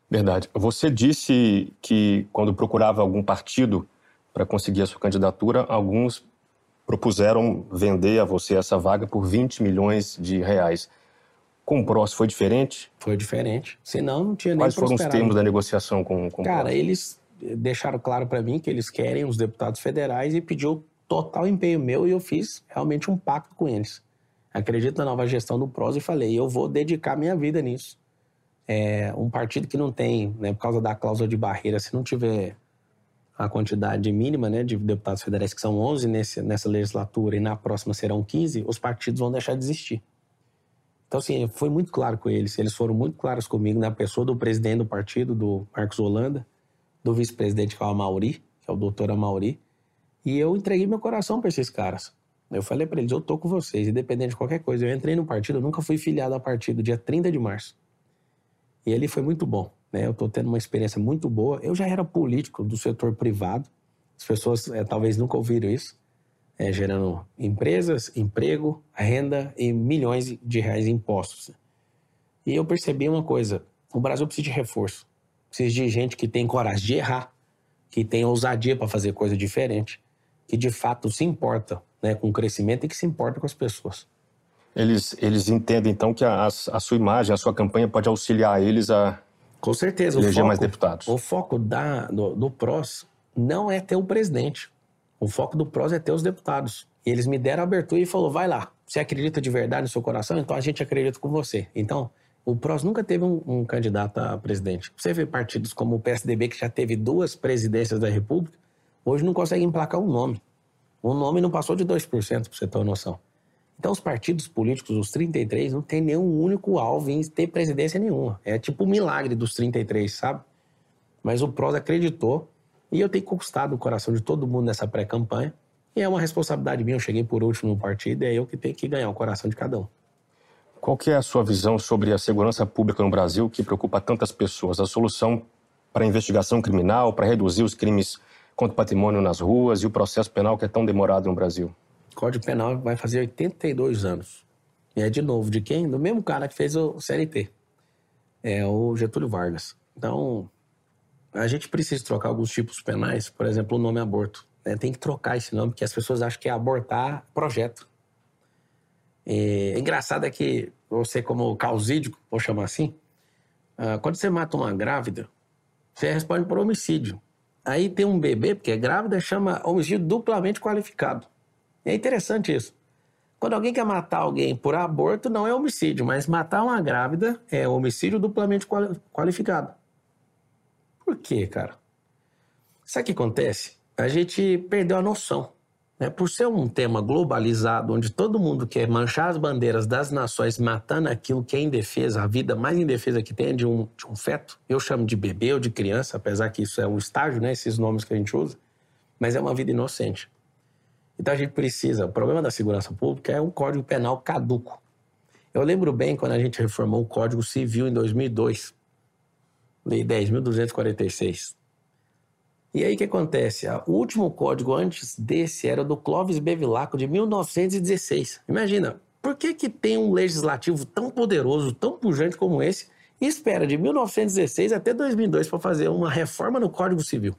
Verdade. Você disse que quando procurava algum partido para conseguir a sua candidatura, alguns propuseram vender a você essa vaga por 20 milhões de reais. Com o PROS foi diferente? Foi diferente. Senão não tinha nem Quais foram os termos da negociação com, com o Cara, eles deixaram claro para mim que eles querem os deputados federais e pediu total empenho meu e eu fiz realmente um pacto com eles. Acredito na nova gestão do PROS e falei, eu vou dedicar minha vida nisso. É um partido que não tem, né, por causa da cláusula de barreira, se não tiver a quantidade mínima né, de deputados federais, que são 11 nesse, nessa legislatura e na próxima serão 15, os partidos vão deixar de existir. Então, assim, foi muito claro com eles. Eles foram muito claros comigo, na pessoa do presidente do partido, do Marcos Holanda, do vice-presidente, que é o Amauri, que é o doutor Amauri. E eu entreguei meu coração para esses caras. Eu falei para eles, eu tô com vocês, independente de qualquer coisa. Eu entrei no partido, eu nunca fui filiado ao partido, dia 30 de março. E ele foi muito bom, né? Eu tô tendo uma experiência muito boa. Eu já era político do setor privado. As pessoas é, talvez nunca ouviram isso é, gerando empresas, emprego, renda e milhões de reais em impostos. E eu percebi uma coisa: o Brasil precisa de reforço. Precisa de gente que tem coragem de errar, que tem ousadia para fazer coisa diferente, que de fato se importa né, com o crescimento e que se importa com as pessoas. Eles, eles entendem, então, que a, a sua imagem, a sua campanha pode auxiliar eles a com certeza, eleger foco, mais deputados. O foco da, do, do PROS não é ter o presidente. O foco do PROS é ter os deputados. E eles me deram abertura e falou: vai lá, você acredita de verdade no seu coração? Então a gente acredita com você. Então, o PROS nunca teve um, um candidato a presidente. Você vê partidos como o PSDB, que já teve duas presidências da República, hoje não consegue emplacar um nome. O nome não passou de 2%, para você ter uma noção. Então, os partidos políticos, os 33, não tem nenhum único alvo em ter presidência nenhuma. É tipo o um milagre dos 33, sabe? Mas o PROS acreditou e eu tenho conquistado o coração de todo mundo nessa pré-campanha. E é uma responsabilidade minha, eu cheguei por último no partido, é eu que tenho que ganhar o coração de cada um. Qual que é a sua visão sobre a segurança pública no Brasil que preocupa tantas pessoas? A solução para a investigação criminal, para reduzir os crimes contra o patrimônio nas ruas e o processo penal que é tão demorado no Brasil? O Código Penal vai fazer 82 anos. E é de novo, de quem? Do mesmo cara que fez o CLT. É o Getúlio Vargas. Então, a gente precisa trocar alguns tipos penais, por exemplo, o nome aborto. Né? Tem que trocar esse nome, porque as pessoas acham que é abortar projeto. E, engraçado é que você, como causídico, vou chamar assim, uh, quando você mata uma grávida, você responde por homicídio. Aí tem um bebê, porque é grávida, chama homicídio duplamente qualificado. E é interessante isso. Quando alguém quer matar alguém por aborto, não é homicídio, mas matar uma grávida é homicídio duplamente qualificado. Por quê, cara? Sabe o que acontece? A gente perdeu a noção. Né? Por ser um tema globalizado, onde todo mundo quer manchar as bandeiras das nações, matando aquilo que é indefesa, a vida mais indefesa que tem é de um, de um feto. Eu chamo de bebê ou de criança, apesar que isso é um estágio, né? esses nomes que a gente usa, mas é uma vida inocente. Então a gente precisa. O problema da segurança pública é um código penal caduco. Eu lembro bem quando a gente reformou o Código Civil em 2002. Lei 10.246. E aí o que acontece? O último código antes desse era do Clóvis Bevilacqua, de 1916. Imagina, por que, que tem um legislativo tão poderoso, tão pujante como esse, e espera de 1916 até 2002 para fazer uma reforma no Código Civil?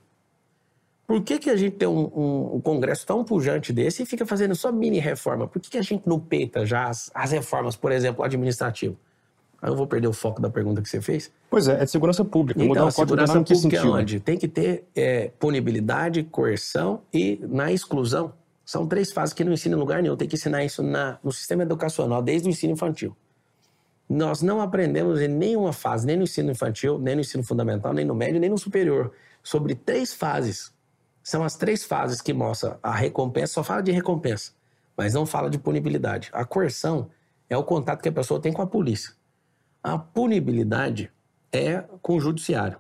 Por que, que a gente tem um, um, um, congresso tão pujante desse e fica fazendo só mini reforma? Por que, que a gente não peita já as, as reformas, por exemplo, administrativo? Aí eu vou perder o foco da pergunta que você fez. Pois é, é de segurança pública. Então, Mudar a o código segurança penal em que é onde? Tem que ter é, punibilidade, coerção e na exclusão. São três fases que não ensina em lugar nenhum. Tem que ensinar isso na, no sistema educacional, desde o ensino infantil. Nós não aprendemos em nenhuma fase, nem no ensino infantil, nem no ensino fundamental, nem no médio, nem no superior, sobre três fases. São as três fases que mostram a recompensa, só fala de recompensa, mas não fala de punibilidade. A coerção é o contato que a pessoa tem com a polícia. A punibilidade é com o judiciário.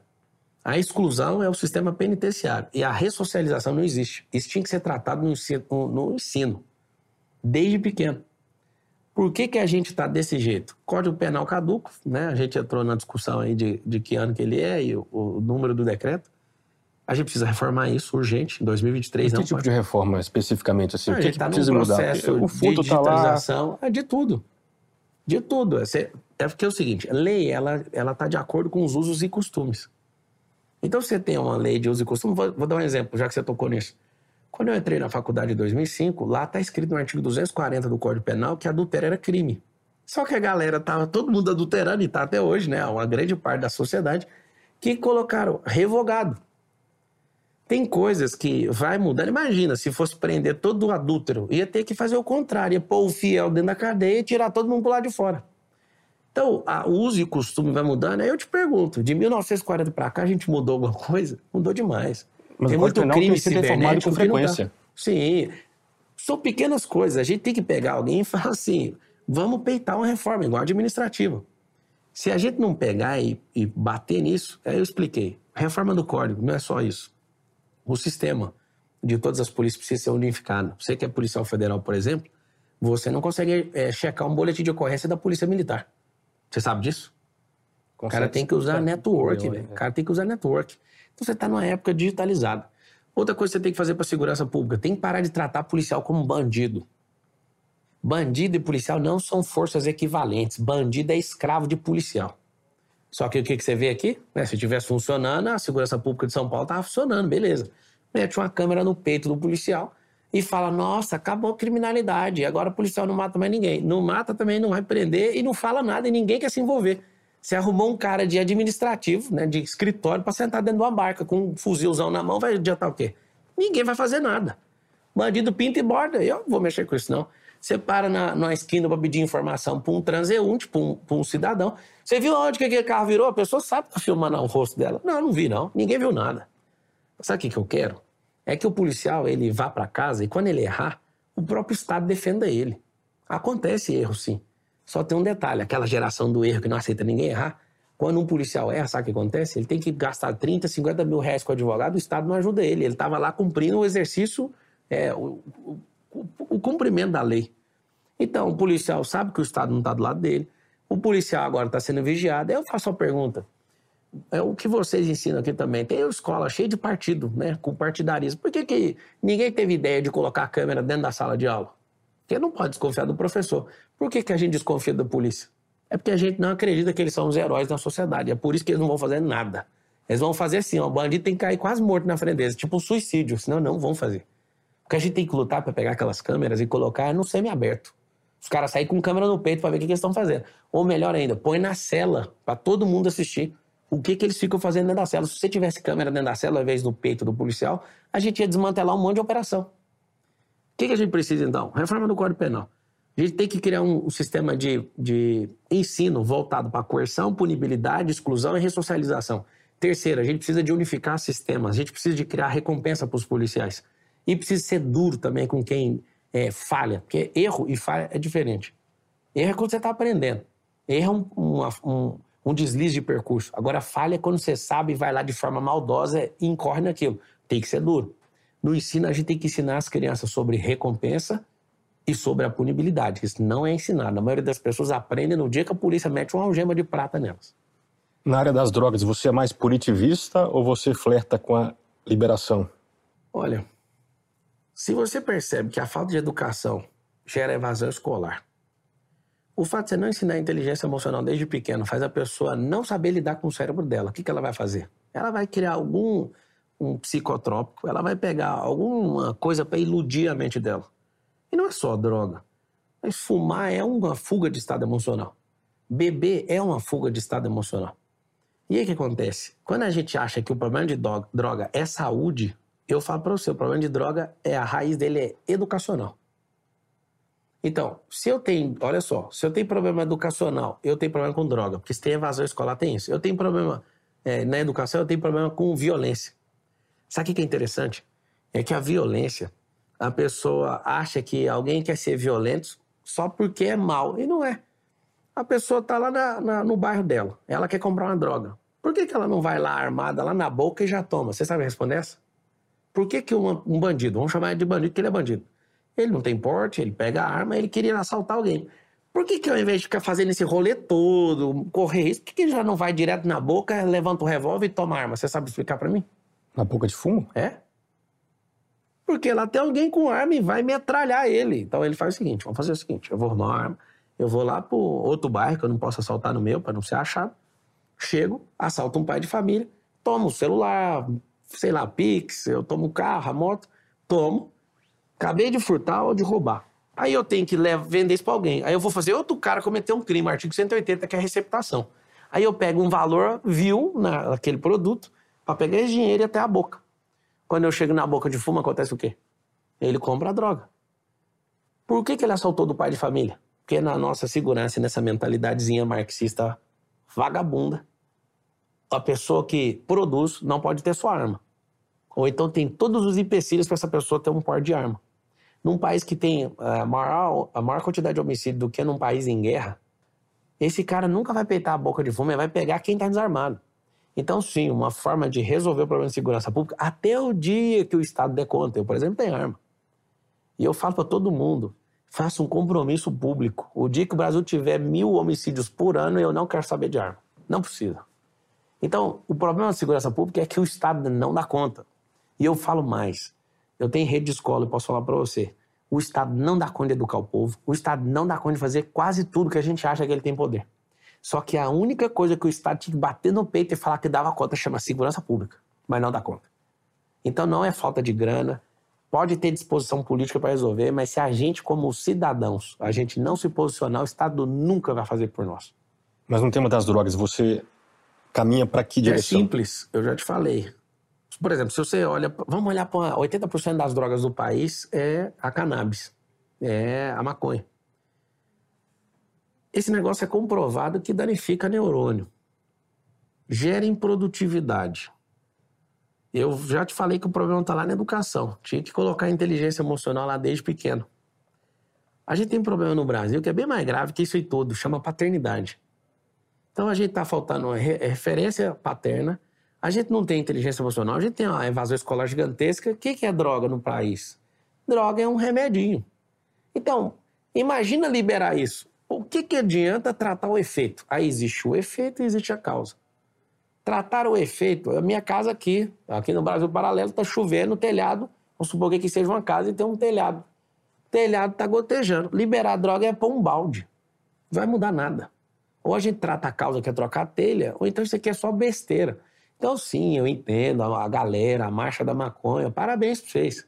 A exclusão é o sistema penitenciário. E a ressocialização não existe. Isso tinha que ser tratado no ensino, no ensino desde pequeno. Por que, que a gente está desse jeito? Código Penal caduco, né? A gente entrou na discussão aí de, de que ano que ele é e o, o número do decreto. A gente precisa reformar isso urgente, em 2023. E que tipo de reforma especificamente? Assim, a o gente que, tá que precisa mudar? processo O de fundo está lá. digitalização. É de tudo. De tudo. É é porque é o seguinte, lei, ela ela está de acordo com os usos e costumes. Então, você tem uma lei de uso e costume, vou, vou dar um exemplo, já que você tocou nisso. Quando eu entrei na faculdade em 2005, lá está escrito no artigo 240 do Código Penal que adultério era crime. Só que a galera tava todo mundo adulterando e tá até hoje, né? Uma grande parte da sociedade que colocaram revogado. Tem coisas que vai mudando. Imagina, se fosse prender todo adúltero, ia ter que fazer o contrário, ia pôr o fiel dentro da cadeia e tirar todo mundo pro lado de fora. Então, a, o uso e costume vai mudando. Aí eu te pergunto, de 1940 para cá a gente mudou alguma coisa? Mudou demais. Mas tem muito crime com cibernético tá. frequência. Sim, são pequenas coisas. A gente tem que pegar alguém e falar assim: vamos peitar uma reforma, igual a administrativa. Se a gente não pegar e, e bater nisso, aí eu expliquei. Reforma do código não é só isso. O sistema de todas as polícias precisa ser unificado. Você que é policial federal, por exemplo, você não consegue é, checar um boletim de ocorrência da Polícia Militar. Você sabe disso? O cara tem que usar network, é. O cara tem que usar network. Então você está numa época digitalizada. Outra coisa que você tem que fazer para segurança pública, tem que parar de tratar policial como bandido. Bandido e policial não são forças equivalentes. Bandido é escravo de policial. Só que o que, que você vê aqui? Né, se tivesse funcionando, a segurança pública de São Paulo estava funcionando, beleza. Mete uma câmera no peito do policial e fala: nossa, acabou a criminalidade, agora o policial não mata mais ninguém. Não mata também, não vai prender e não fala nada e ninguém quer se envolver. Você arrumou um cara de administrativo, né, de escritório, para sentar dentro de uma barca com um fuzilzão na mão, vai adiantar o quê? Ninguém vai fazer nada. Bandido pinta e borda, eu não vou mexer com isso, não. Você para na, na esquina para pedir informação para um transeunte, para um, um cidadão. Você viu onde que aquele carro virou? A pessoa sabe que tá filmando o rosto dela. Não, não vi, não. Ninguém viu nada. Sabe o que, que eu quero? É que o policial ele vá para casa e quando ele errar, o próprio Estado defenda ele. Acontece erro, sim. Só tem um detalhe: aquela geração do erro que não aceita ninguém errar. Quando um policial erra, sabe o que acontece? Ele tem que gastar 30, 50 mil reais com o advogado, o Estado não ajuda ele. Ele estava lá cumprindo o exercício, é, o, o- o- cumprimento da lei. Então, o policial sabe que o Estado não está do lado dele. O policial agora está sendo vigiado. Aí eu faço a pergunta: é o que vocês ensinam aqui também. Tem escola cheia de partido, né? Com partidarismo. Por que, que ninguém teve ideia de colocar a câmera dentro da sala de aula? Porque não pode desconfiar do professor. Por que, que a gente desconfia da polícia? É porque a gente não acredita que eles são os heróis da sociedade. É por isso que eles não vão fazer nada. Eles vão fazer assim, ó, o bandido tem que cair quase morto na frente deles, tipo um suicídio, senão não vão fazer. O que a gente tem que lutar para pegar aquelas câmeras e colocar no semi-aberto. Os caras saírem com câmera no peito para ver o que, que eles estão fazendo. Ou melhor ainda, põe na cela para todo mundo assistir o que, que eles ficam fazendo dentro da cela. Se você tivesse câmera dentro da cela ao invés do peito do policial, a gente ia desmantelar um monte de operação. O que, que a gente precisa então? Reforma do Código Penal. A gente tem que criar um, um sistema de, de ensino voltado para coerção, punibilidade, exclusão e ressocialização. Terceiro, a gente precisa de unificar sistemas, a gente precisa de criar recompensa para os policiais. E precisa ser duro também com quem é, falha, porque erro e falha é diferente. Erro é quando você está aprendendo. Erro é um, uma- um, um deslize de percurso. Agora, falha é quando você sabe e vai lá de forma maldosa e incorre naquilo. Tem que ser duro. No ensino, a gente tem que ensinar as crianças sobre recompensa e sobre a punibilidade. Isso não é ensinado. A maioria das pessoas aprende no dia que a polícia mete uma algema de prata nelas. Na área das drogas, você é mais punitivista ou você flerta com a liberação? Olha, se você percebe que a falta de educação gera evasão escolar, o fato de você não ensinar inteligência emocional desde pequeno faz a pessoa não saber lidar com o cérebro dela. O que, que ela vai fazer? Ela vai criar algum um psicotrópico, ela vai pegar alguma coisa para iludir a mente dela. E não é só droga. Mas fumar é uma fuga de estado emocional. Beber é uma fuga de estado emocional. E aí o que acontece? Quando a gente acha que o problema de droga é saúde, eu falo para você, o problema de droga é a raiz dele é educacional. Então, se eu tenho, olha só, se eu tenho problema educacional, eu tenho problema com droga, porque se tem evasão escolar, tem isso. Eu tenho problema é, na educação, eu tenho problema com violência. Sabe o que é interessante? É que a violência, a pessoa acha que alguém quer ser violento só porque é mal, e não é. A pessoa tá lá na, na, no bairro dela, ela quer comprar uma droga. Por que, que ela não vai lá armada, lá na boca e já toma? Você sabe responder essa? Por que, que um, um bandido, vamos chamar ele de bandido, porque ele é bandido. Ele não tem porte, ele pega a arma, ele queria assaltar alguém. Por que, que ao invés de ficar fazendo esse rolê todo, correr risco, por que, que ele já não vai direto na boca, levanta o revólver e toma a arma? Você sabe explicar para mim? Na boca de fumo? É. Porque lá tem alguém com arma e vai metralhar ele. Então ele faz o seguinte: vamos fazer o seguinte, eu vou arrumar uma arma, eu vou lá pro outro bairro que eu não posso assaltar no meu para não ser achado. Chego, assalto um pai de família, tomo o celular, sei lá, Pix, eu tomo o carro, a moto, tomo, acabei de furtar ou de roubar. Aí eu tenho que vender isso para alguém. Aí eu vou fazer outro cara cometer um crime, artigo 180, que é a receptação. Aí eu pego um valor vil naquele produto para pegar esse dinheiro e até a boca. Quando eu chego na boca de fumo, acontece o quê? Ele compra a droga. Por que, que ele assaltou do pai de família? Porque na nossa segurança nessa mentalidadezinha marxista vagabunda, a pessoa que produz não pode ter sua arma. Ou então tem todos os empecilhos para essa pessoa ter um porte de arma. Num país que tem eh, a maior, a maior quantidade de homicídio do que num país em guerra, esse cara nunca vai peitar a boca de fumo, ele vai pegar quem está desarmado. Então, sim, uma forma de resolver o problema de segurança pública, até o dia que o Estado der conta. Eu, por exemplo, tenho arma. E eu falo para todo mundo, faça um compromisso público. O dia que o Brasil tiver mil homicídios por ano, eu não quero saber de arma. Não precisa. Então, o problema da segurança pública é que o Estado não dá conta. E eu falo mais. Eu tenho rede de escola, eu posso falar para você. O Estado não dá conta de educar o povo, o Estado não dá conta de fazer quase tudo que a gente acha que ele tem poder. Só que a única coisa que o Estado tinha que bater no peito e falar que dava conta chama segurança pública, mas não dá conta. Então não é falta de grana, pode ter disposição política para resolver, mas se a gente, como cidadãos, a gente não se posicionar, o Estado nunca vai fazer por nós. Mas no tema das drogas, você caminha para que direção? É simples, eu já te falei. Por exemplo, se você olha, vamos olhar para 80% das drogas do país é a cannabis, é a maconha. Esse negócio é comprovado que danifica neurônio, gera improdutividade. Eu já te falei que o problema está lá na educação. Tinha que colocar a inteligência emocional lá desde pequeno. A gente tem um problema no Brasil que é bem mais grave que isso e tudo, chama paternidade. Então a gente está faltando uma referência paterna a gente não tem inteligência emocional, a gente tem uma evasão escolar gigantesca. O que é droga no país? Droga é um remedinho. Então, imagina liberar isso. O que, que adianta tratar o efeito? Aí existe o efeito e existe a causa. Tratar o efeito, a minha casa aqui, aqui no Brasil Paralelo, está chovendo, telhado. Vamos supor que seja uma casa e tem um telhado. O telhado está gotejando. Liberar droga é pôr um balde. Não vai mudar nada. Ou a gente trata a causa que é trocar a telha, ou então isso aqui é só besteira. Então, sim, eu entendo a galera, a marcha da maconha, parabéns para vocês.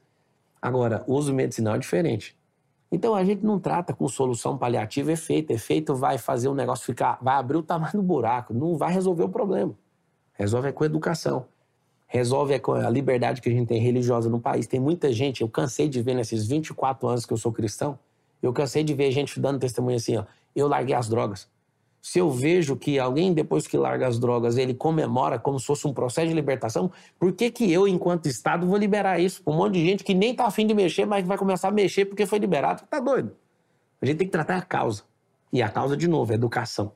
Agora, uso medicinal é diferente. Então, a gente não trata com solução paliativa efeito. Efeito vai fazer o negócio ficar, vai abrir o tamanho do buraco, não vai resolver o problema. Resolve é com educação. Resolve é com a liberdade que a gente tem religiosa no país. Tem muita gente, eu cansei de ver nesses 24 anos que eu sou cristão, eu cansei de ver gente dando testemunho assim, ó, eu larguei as drogas se eu vejo que alguém, depois que larga as drogas, ele comemora como se fosse um processo de libertação, por que, que eu, enquanto Estado, vou liberar isso para um monte de gente que nem tá afim de mexer, mas vai começar a mexer porque foi liberado? Tá doido. A gente tem que tratar a causa. E a causa, de novo, é educação.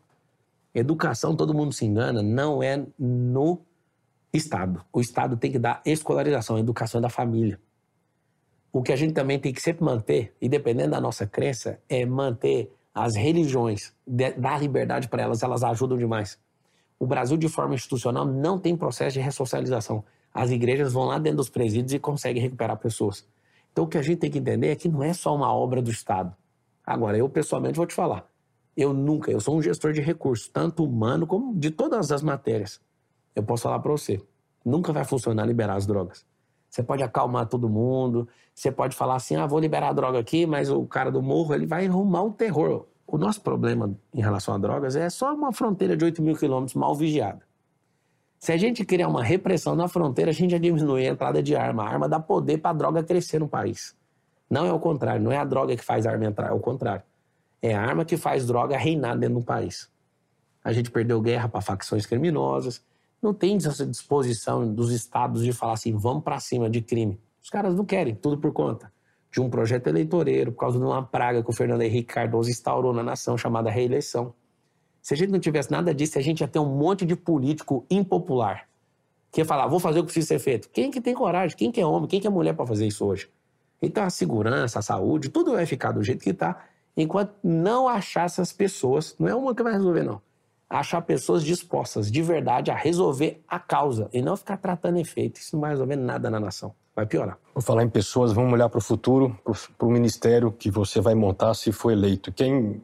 Educação, todo mundo se engana, não é no Estado. O Estado tem que dar escolarização, educação é da família. O que a gente também tem que sempre manter, e dependendo da nossa crença, é manter as religiões, dar liberdade para elas, elas ajudam demais. O Brasil, de forma institucional, não tem processo de ressocialização. As igrejas vão lá dentro dos presídios e conseguem recuperar pessoas. Então, o que a gente tem que entender é que não é só uma obra do Estado. Agora, eu pessoalmente vou te falar. Eu nunca, eu sou um gestor de recursos, tanto humano como de todas as matérias. Eu posso falar para você, nunca vai funcionar liberar as drogas. Você pode acalmar todo mundo, você pode falar assim, ah, vou liberar a droga aqui, mas o cara do morro, ele vai arrumar o terror. O nosso problema em relação a drogas é só uma fronteira de 8 mil quilômetros mal vigiada. Se a gente criar uma repressão na fronteira, a gente já diminui a entrada de arma. A arma dá poder para a droga crescer no país. Não é o contrário, não é a droga que faz a arma entrar, é o contrário. É a arma que faz droga reinar dentro do país. A gente perdeu guerra para facções criminosas, não tem essa disposição dos estados de falar assim, vamos para cima de crime. Os caras não querem, tudo por conta de um projeto eleitoreiro, por causa de uma praga que o Fernando Henrique Cardoso instaurou na nação, chamada reeleição. Se a gente não tivesse nada disso, a gente ia ter um monte de político impopular que ia falar, vou fazer o que precisa ser feito. Quem que tem coragem? Quem que é homem? Quem que é mulher para fazer isso hoje? Então a segurança, a saúde, tudo vai ficar do jeito que está, enquanto não achar essas pessoas, não é uma que vai resolver, não. Achar pessoas dispostas de verdade a resolver a causa e não ficar tratando efeito. Isso não vai resolver nada na nação. Vai piorar. Vou falar em pessoas, vamos olhar para o futuro, para o ministério que você vai montar se for eleito. Quem,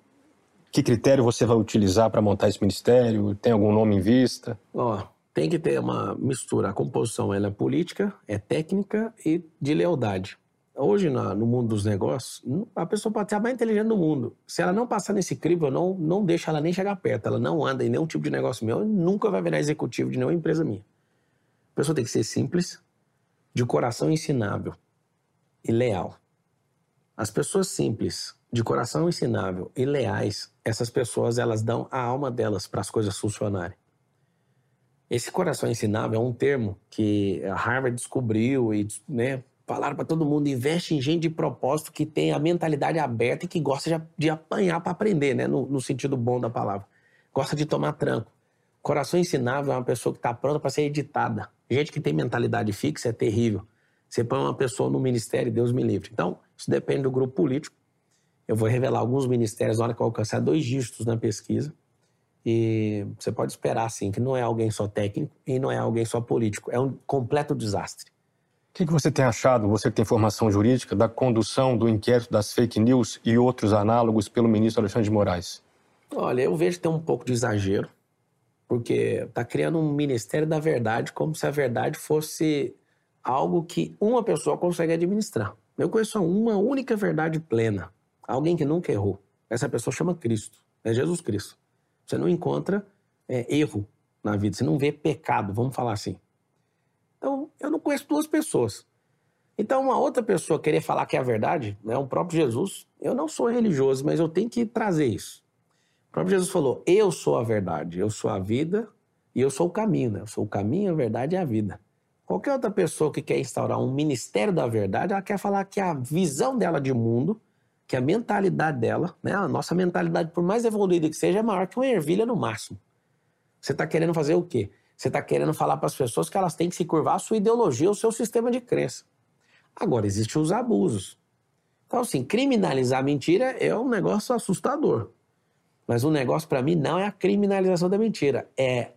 que critério você vai utilizar para montar esse ministério? Tem algum nome em vista? Ó, tem que ter uma mistura. A composição ela é política, é técnica e de lealdade. Hoje, no mundo dos negócios, a pessoa pode ser a mais inteligente do mundo. Se ela não passar nesse crivo, eu não, não deixo ela nem chegar perto. Ela não anda em nenhum tipo de negócio meu, nunca vai virar executivo de nenhuma empresa minha. A pessoa tem que ser simples, de coração ensinável e leal. As pessoas simples, de coração ensinável e leais, essas pessoas elas dão a alma delas para as coisas funcionarem. Esse coração ensinável é um termo que a Harvard descobriu e né, falaram para todo mundo: investe em gente de propósito que tem a mentalidade aberta e que gosta de, de apanhar para aprender, né, no, no, sentido bom da palavra. Gosta de tomar tranco. Coração ensinável é uma pessoa que está pronta para ser editada. Gente que tem mentalidade fixa é terrível. Você põe uma pessoa no ministério, Deus me livre. Então, isso depende do grupo político. Eu vou revelar alguns ministérios na hora que eu alcançar dois dígitos na pesquisa. E você pode esperar, assim, que não é alguém só técnico e não é alguém só político. É um completo desastre. O que, que você tem achado, você que tem formação jurídica, da condução do inquérito das fake news e outros análogos pelo ministro Alexandre de Moraes? Olha, eu vejo que tem um pouco de exagero, porque está criando um Ministério da Verdade como se a verdade fosse algo que uma pessoa consegue administrar. Eu conheço uma única verdade plena, alguém que nunca errou. Essa pessoa chama Cristo, é Jesus Cristo. Você não encontra é, erro na vida, você não vê pecado, vamos falar assim. Conheço duas pessoas. Então, uma outra pessoa querer falar que é a verdade, né, o próprio Jesus, eu não sou religioso, mas eu tenho que trazer isso. O próprio Jesus falou: Eu sou a verdade, eu sou a vida e eu sou o caminho, né? Eu sou o caminho, a verdade e a vida. Qualquer outra pessoa que quer instaurar um ministério da verdade, ela quer falar que a visão dela de mundo que a mentalidade dela, né, a nossa mentalidade, por mais evoluída que seja, é maior que uma ervilha no máximo. Você está querendo fazer o quê? Você está querendo falar para as pessoas que elas têm que se curvar à sua ideologia, ao seu sistema de crença. Agora, existem os abusos. Então, assim, criminalizar a mentira é um negócio assustador. Mas o negócio, para mim, não é a criminalização da mentira. É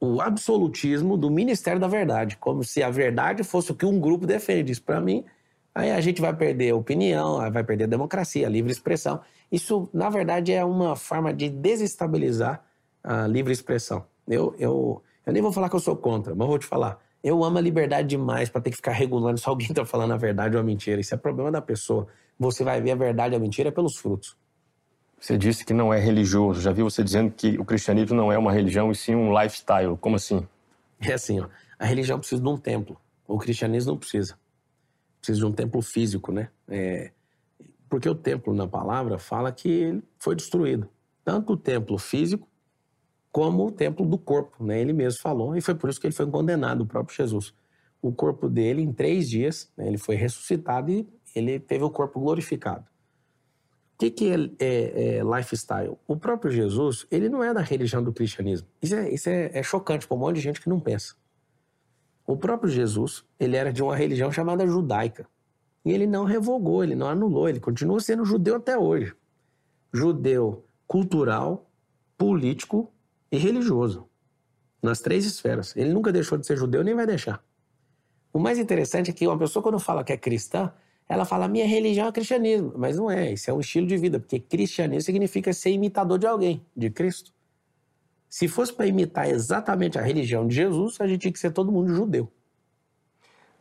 o absolutismo do Ministério da Verdade. Como se a verdade fosse o que um grupo defende. Isso, para mim, Aí a gente vai perder a opinião, vai perder a democracia, a livre expressão. Isso, na verdade, é uma forma de desestabilizar a livre expressão. Eu, eu, eu nem vou falar que eu sou contra, mas vou te falar. Eu amo a liberdade demais para ter que ficar regulando se alguém está falando a verdade ou a mentira. Isso é problema da pessoa. Você vai ver a verdade e a mentira pelos frutos. Você disse que não é religioso. Já vi você dizendo que o cristianismo não é uma religião e sim um lifestyle. Como assim? É assim, ó. A religião precisa de um templo. O cristianismo não precisa precisa de um templo físico, né? É, porque o templo, na palavra, fala que ele foi destruído. Tanto o templo físico como o templo do corpo, né? Ele mesmo falou, e foi por isso que ele foi condenado, o próprio Jesus. O corpo dele, em três dias, né, ele foi ressuscitado e ele teve o corpo glorificado. O que, que é, é, é, lifestyle? O próprio Jesus, ele não é da religião do cristianismo. Isso é, isso é, é chocante para um monte de gente que não pensa. O próprio Jesus, ele era de uma religião chamada judaica. E ele não revogou, ele não anulou, ele continua sendo judeu até hoje. Judeu cultural, político e religioso. Nas três esferas. Ele nunca deixou de ser judeu, nem vai deixar. O mais interessante é que uma pessoa, quando fala que é cristã, ela fala: minha religião é cristianismo. Mas não é, isso é um estilo de vida, porque cristianismo significa ser imitador de alguém, de Cristo. Se fosse para imitar exatamente a religião de Jesus, a gente tinha que ser todo mundo judeu.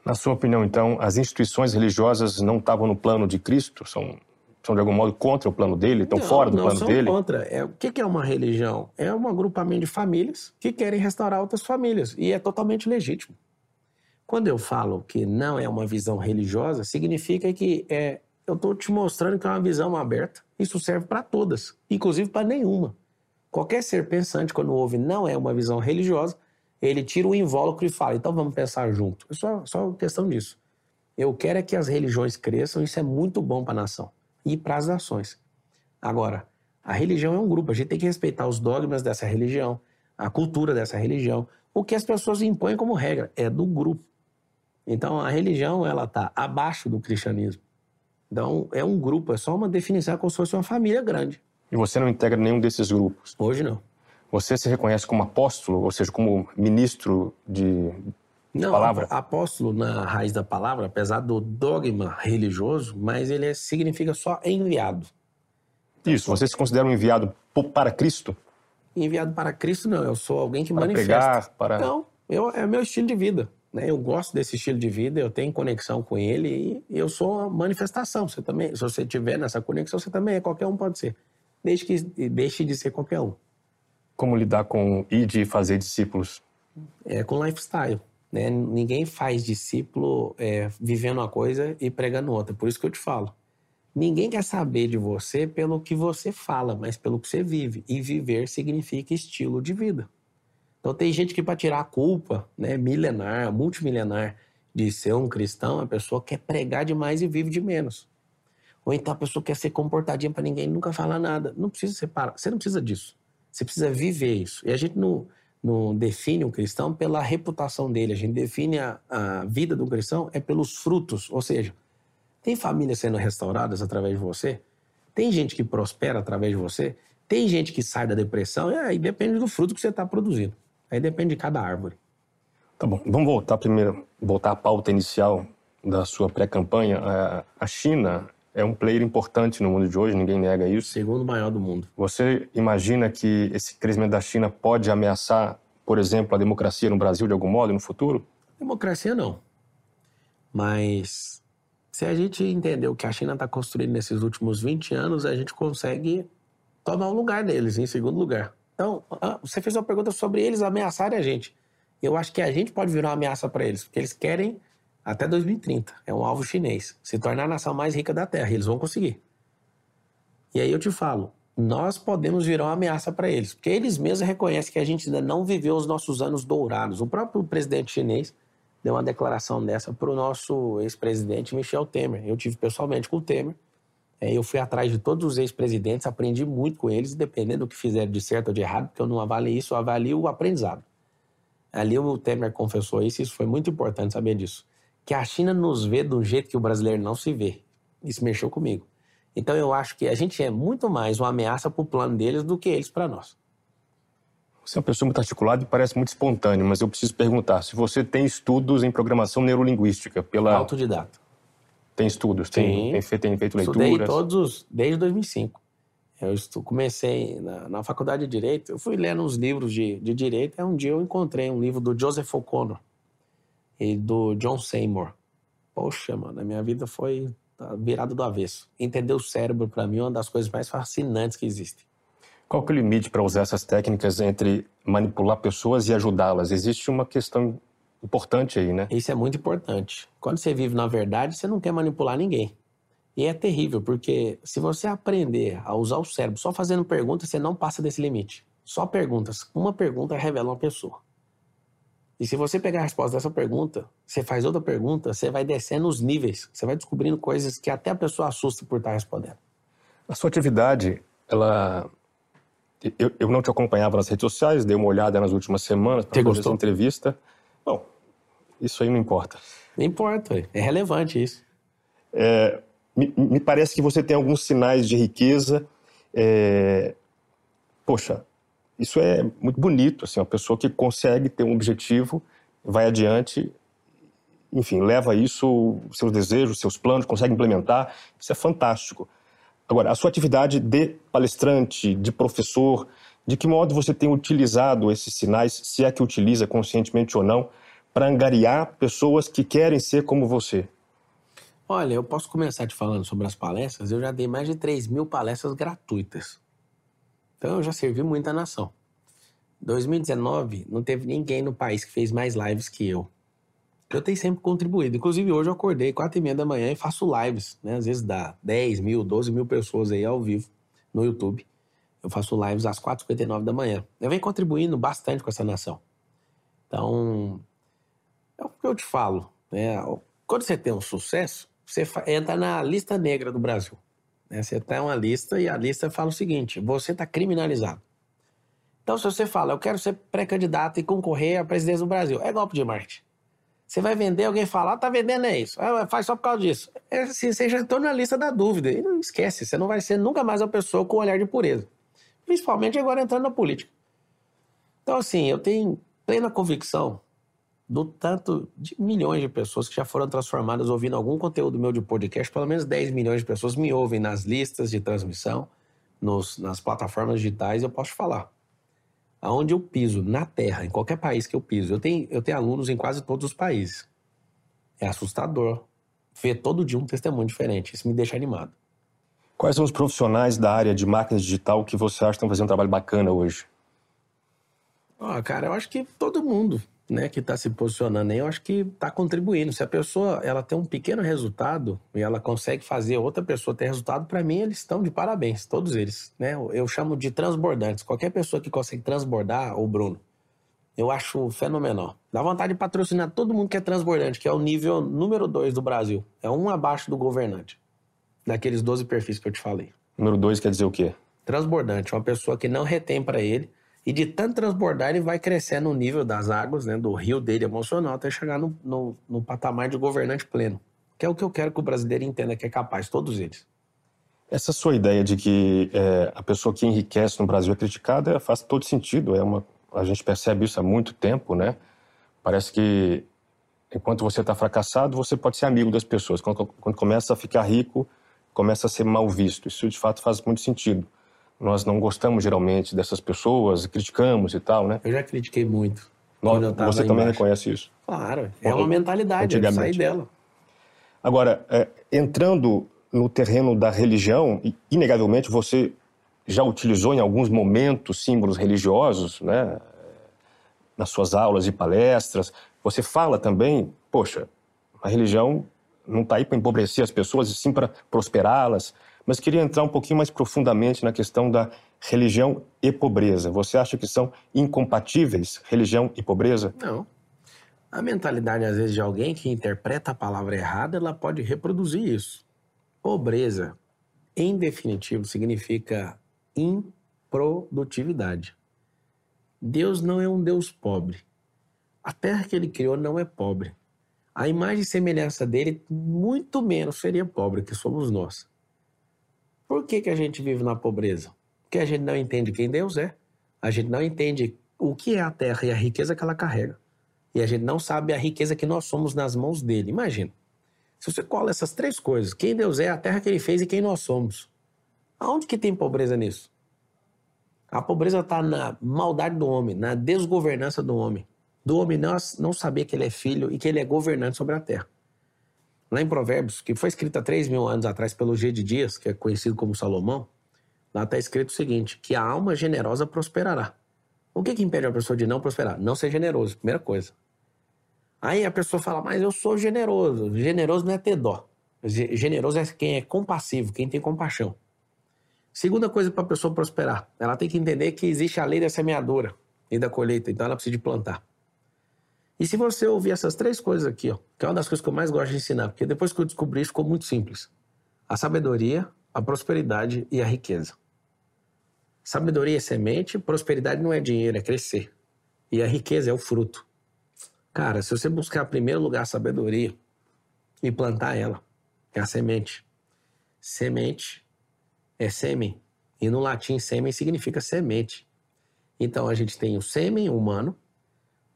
Na sua opinião, então, as instituições religiosas não estavam no plano de Cristo? São, são de algum modo contra o plano dele? Estão não, fora do não, plano são dele? contra. É, o que é uma religião? É um agrupamento de famílias que querem restaurar outras famílias. E é totalmente legítimo. Quando eu falo que não é uma visão religiosa, significa que é, eu estou te mostrando que é uma visão aberta. Isso serve para todas, inclusive para nenhuma. Qualquer ser pensante, quando ouve não é uma visão religiosa, ele tira o invólucro e fala, então vamos pensar junto. É só, só questão disso. Eu quero é que as religiões cresçam, isso é muito bom para a nação e para as nações. Agora, A religião é um grupo, a gente tem que respeitar os dogmas dessa religião, a cultura dessa religião. O que as pessoas impõem como regra é do grupo. Então, a religião, ela está abaixo do cristianismo. Então, é um grupo, é só uma definição como se fosse uma família grande. E você não integra nenhum desses grupos? Hoje não. Você se reconhece como apóstolo, ou seja, como ministro de não, palavra? apóstolo na raiz da palavra, apesar do dogma religioso, mas ele é, significa só enviado. Então, Isso, você se considera um enviado para Cristo? Enviado para Cristo, não. Eu sou alguém que para manifesta. Pregar, para... Não, eu, é meu estilo de vida. Né? Eu gosto desse estilo de vida, eu tenho conexão com ele e eu sou uma manifestação. Você também, se você tiver nessa conexão, você também é. Qualquer um pode ser. Desde que deixe de ser qualquer um. Como lidar com ir de fazer discípulos? É com lifestyle. Né? Ninguém faz discípulo é, vivendo uma coisa e pregando outra. Por isso que eu te falo. Ninguém quer saber de você pelo que você fala, mas pelo que você vive. E viver significa estilo de vida. Então tem gente que para tirar a culpa, né, milenar, multimilenar, de ser um cristão, a pessoa quer pregar demais e vive de menos. Ou então a pessoa quer ser comportadinha para ninguém nunca falar nada. Não precisa separar. Você não precisa disso. Você precisa viver isso. E a gente não, não define um cristão pela reputação dele. A gente define a, a vida do cristão é pelos frutos. Ou seja, tem famílias sendo restauradas através de você? Tem gente que prospera através de você? Tem gente que sai da depressão? E aí depende do fruto que você está produzindo. Aí depende de cada árvore. Tá bom. Vamos voltar primeiro, voltar à pauta inicial da sua pré-campanha. A China é um player importante no mundo de hoje, ninguém nega isso. Segundo maior do mundo. Você imagina que esse crescimento da China pode ameaçar, por exemplo, a democracia no Brasil de algum modo no futuro? Democracia não. Mas se a gente entender o que a China está construindo nesses últimos 20 anos, a gente consegue tomar o lugar deles em segundo lugar. Então, ah, você fez uma pergunta sobre eles ameaçarem a gente. Eu acho que a gente pode virar uma ameaça para eles, porque eles querem até 2030. É um alvo chinês. Se tornar a nação mais rica da Terra. Eles vão conseguir. E aí eu te falo, nós podemos virar uma ameaça para eles, porque eles mesmos reconhecem que a gente ainda não viveu os nossos anos dourados. O próprio presidente chinês deu uma declaração dessa para o nosso ex-presidente Michel Temer. Eu tive pessoalmente com o Temer. É, eu fui atrás de todos os ex-presidentes, aprendi muito com eles, dependendo do que fizeram de certo ou de errado, porque eu não avalio isso, eu avalio o aprendizado. Ali o Temer confessou isso, isso foi muito importante saber disso que a China nos vê de um jeito que o brasileiro não se vê. Isso mexeu comigo. Então eu acho que a gente é muito mais uma ameaça para o plano deles do que eles para nós. Você é uma pessoa muito articulada e parece muito espontâneo, mas eu preciso perguntar se você tem estudos em programação neurolinguística pela... Autodidata. Tem estudos? Tem, tem, feito, tem feito leituras? Estudei todos os... desde 2005. Eu estu... comecei na, na, faculdade de Direito, eu fui lendo uns livros de, de Direito, e um dia eu encontrei um livro do Joseph O'Connor, e do John Seymour. Poxa, mano, a minha vida foi virada do avesso. Entender o cérebro, para mim, é uma das coisas mais fascinantes que existe. Qual que é o limite para usar essas técnicas entre manipular pessoas e ajudá-las? Existe uma questão importante aí, né? Isso é muito importante. Quando você vive na verdade, você não quer manipular ninguém. E é terrível, porque se você aprender a usar o cérebro só fazendo perguntas, você não passa desse limite. Só perguntas. Uma pergunta revela uma pessoa. E se você pegar a resposta dessa pergunta, você faz outra pergunta, você vai descendo os níveis, você vai descobrindo coisas que até a pessoa assusta por estar respondendo. A sua atividade, ela. Eu, eu não te acompanhava nas redes sociais, dei uma olhada nas últimas semanas para fazer essa entrevista. Bom, isso aí não importa. Não importa, é relevante isso. É, me, me, parece que você tem alguns sinais de riqueza. É, poxa, isso é muito bonito, assim, uma pessoa que consegue ter um objetivo, vai adiante, enfim, leva isso, seus desejos, seus planos, consegue implementar, isso é fantástico. Agora, a sua atividade de palestrante, de professor, de que modo você tem utilizado esses sinais, se é que utiliza conscientemente ou não, para angariar pessoas que querem ser como você? Olha, eu posso começar te falando sobre as palestras. Eu já dei mais de 3 mil palestras gratuitas. Então eu já servi muita nação. 2019, não teve ninguém no país que fez mais lives que eu. Eu tenho sempre contribuído. Inclusive, hoje eu acordei quatro e meia da manhã e faço lives, né? Às vezes dá 10 mil, 12 mil pessoas aí ao vivo no YouTube. Eu faço lives às 4h59 da manhã. Eu venho contribuindo bastante com essa nação. Então, é o que eu te falo. Né? Quando você tem um sucesso, você entra na lista negra do Brasil. Né? Você tem uma lista e a lista fala o seguinte: você está criminalizado. Então, se você fala, eu quero ser pré-candidato e concorrer à presidência do Brasil, é golpe de marketing. Você vai vender, alguém fala, ah, tá vendendo é isso. Ah, faz só por causa disso. É assim, você já entrou na lista da dúvida. E não esquece, você não vai ser nunca mais uma pessoa com olhar de pureza. Principalmente agora entrando na política. Então, assim, eu tenho plena convicção do tanto de milhões de pessoas que já foram transformadas ouvindo algum conteúdo meu de podcast. Pelo menos 10 milhões de pessoas me ouvem nas listas de transmissão, nos, nas plataformas digitais. Eu posso falar aonde eu piso, na Terra, em qualquer país que eu piso, eu tenho, eu tenho alunos em quase todos os países. É assustador ver todo dia um testemunho diferente. Isso me deixa animado. Quais são os profissionais da área de marketing digital que você acha que estão fazendo um trabalho bacana hoje? Ah, cara, eu acho que todo mundo né, que está se posicionando aí, eu acho que está contribuindo. Se a pessoa ela tem um pequeno resultado e ela consegue fazer outra pessoa ter resultado, para mim eles estão de parabéns, todos eles. Né? Eu chamo de transbordantes. Qualquer pessoa que consegue transbordar, o Bruno, eu acho fenomenal. Dá vontade de patrocinar todo mundo que é transbordante, que é o nível número dois do Brasil. É um abaixo do governante, daqueles 12 perfis que eu te falei. Número dois quer dizer o quê? Transbordante, uma pessoa que não retém para ele e de tanto transbordar, ele vai crescendo o nível das águas, né, do rio dele emocional, até chegar no, no, no patamar de governante pleno. Que é o que eu quero que o brasileiro entenda que é capaz, todos eles. Essa sua ideia de que é, a pessoa que enriquece no Brasil é criticada faz todo sentido. É uma, a gente percebe isso há muito tempo, né? Parece que enquanto você está fracassado, você pode ser amigo das pessoas. Quando, quando começa a ficar rico, começa a ser mal visto. Isso de fato faz muito sentido nós não gostamos geralmente dessas pessoas, criticamos e tal, né? Eu já critiquei muito. Nós, você também embaixo. reconhece isso? Claro, é uma mentalidade, é sair dela. Agora, é, entrando no terreno da religião, inegavelmente você já utilizou em alguns momentos símbolos religiosos, né? Nas suas aulas e palestras. Você fala também, poxa, a religião não está aí para empobrecer as pessoas, e sim para prosperá-las mas queria entrar um pouquinho mais profundamente na questão da religião e pobreza. Você acha que são incompatíveis religião e pobreza? Não. A mentalidade, às vezes, de alguém que interpreta a palavra errada, ela pode reproduzir isso. Pobreza, em definitivo, significa improdutividade. Deus não é um Deus pobre. A terra que ele criou não é pobre. A imagem e semelhança dele, muito menos seria pobre que somos nós. Por que, que a gente vive na pobreza? Porque a gente não entende quem Deus é, a gente não entende o que é a terra e a riqueza que ela carrega. E a gente não sabe a riqueza que nós somos nas mãos dele. Imagina. Se você cola essas três coisas, quem Deus é, a terra que ele fez e quem nós somos. Aonde que tem pobreza nisso? A pobreza está na maldade do homem, na desgovernança do homem. Do homem não, não saber que ele é filho e que ele é governante sobre a terra. Lá em Provérbios, que foi escrita há 3 mil anos atrás pelo G de Dias, que é conhecido como Salomão, lá está escrito o seguinte: que a alma generosa prosperará. O que, que impede a pessoa de não prosperar? Não ser generoso, primeira coisa. Aí a pessoa fala, mas eu sou generoso. Generoso não é ter dó. Generoso é quem é compassivo, quem tem compaixão. Segunda coisa para a pessoa prosperar, ela tem que entender que existe a lei da semeadura e da colheita, então ela precisa plantar. E se você ouvir essas três coisas aqui, ó, que é uma das coisas que eu mais gosto de ensinar, porque depois que eu descobri isso ficou muito simples. A sabedoria, a prosperidade e a riqueza. Sabedoria é semente, prosperidade não é dinheiro, é crescer. E a riqueza é o fruto. Cara, se você buscar em primeiro lugar a sabedoria e plantar ela, é a semente. Semente é sêmen. E no latim, sêmen significa semente. Então a gente tem o sêmen humano,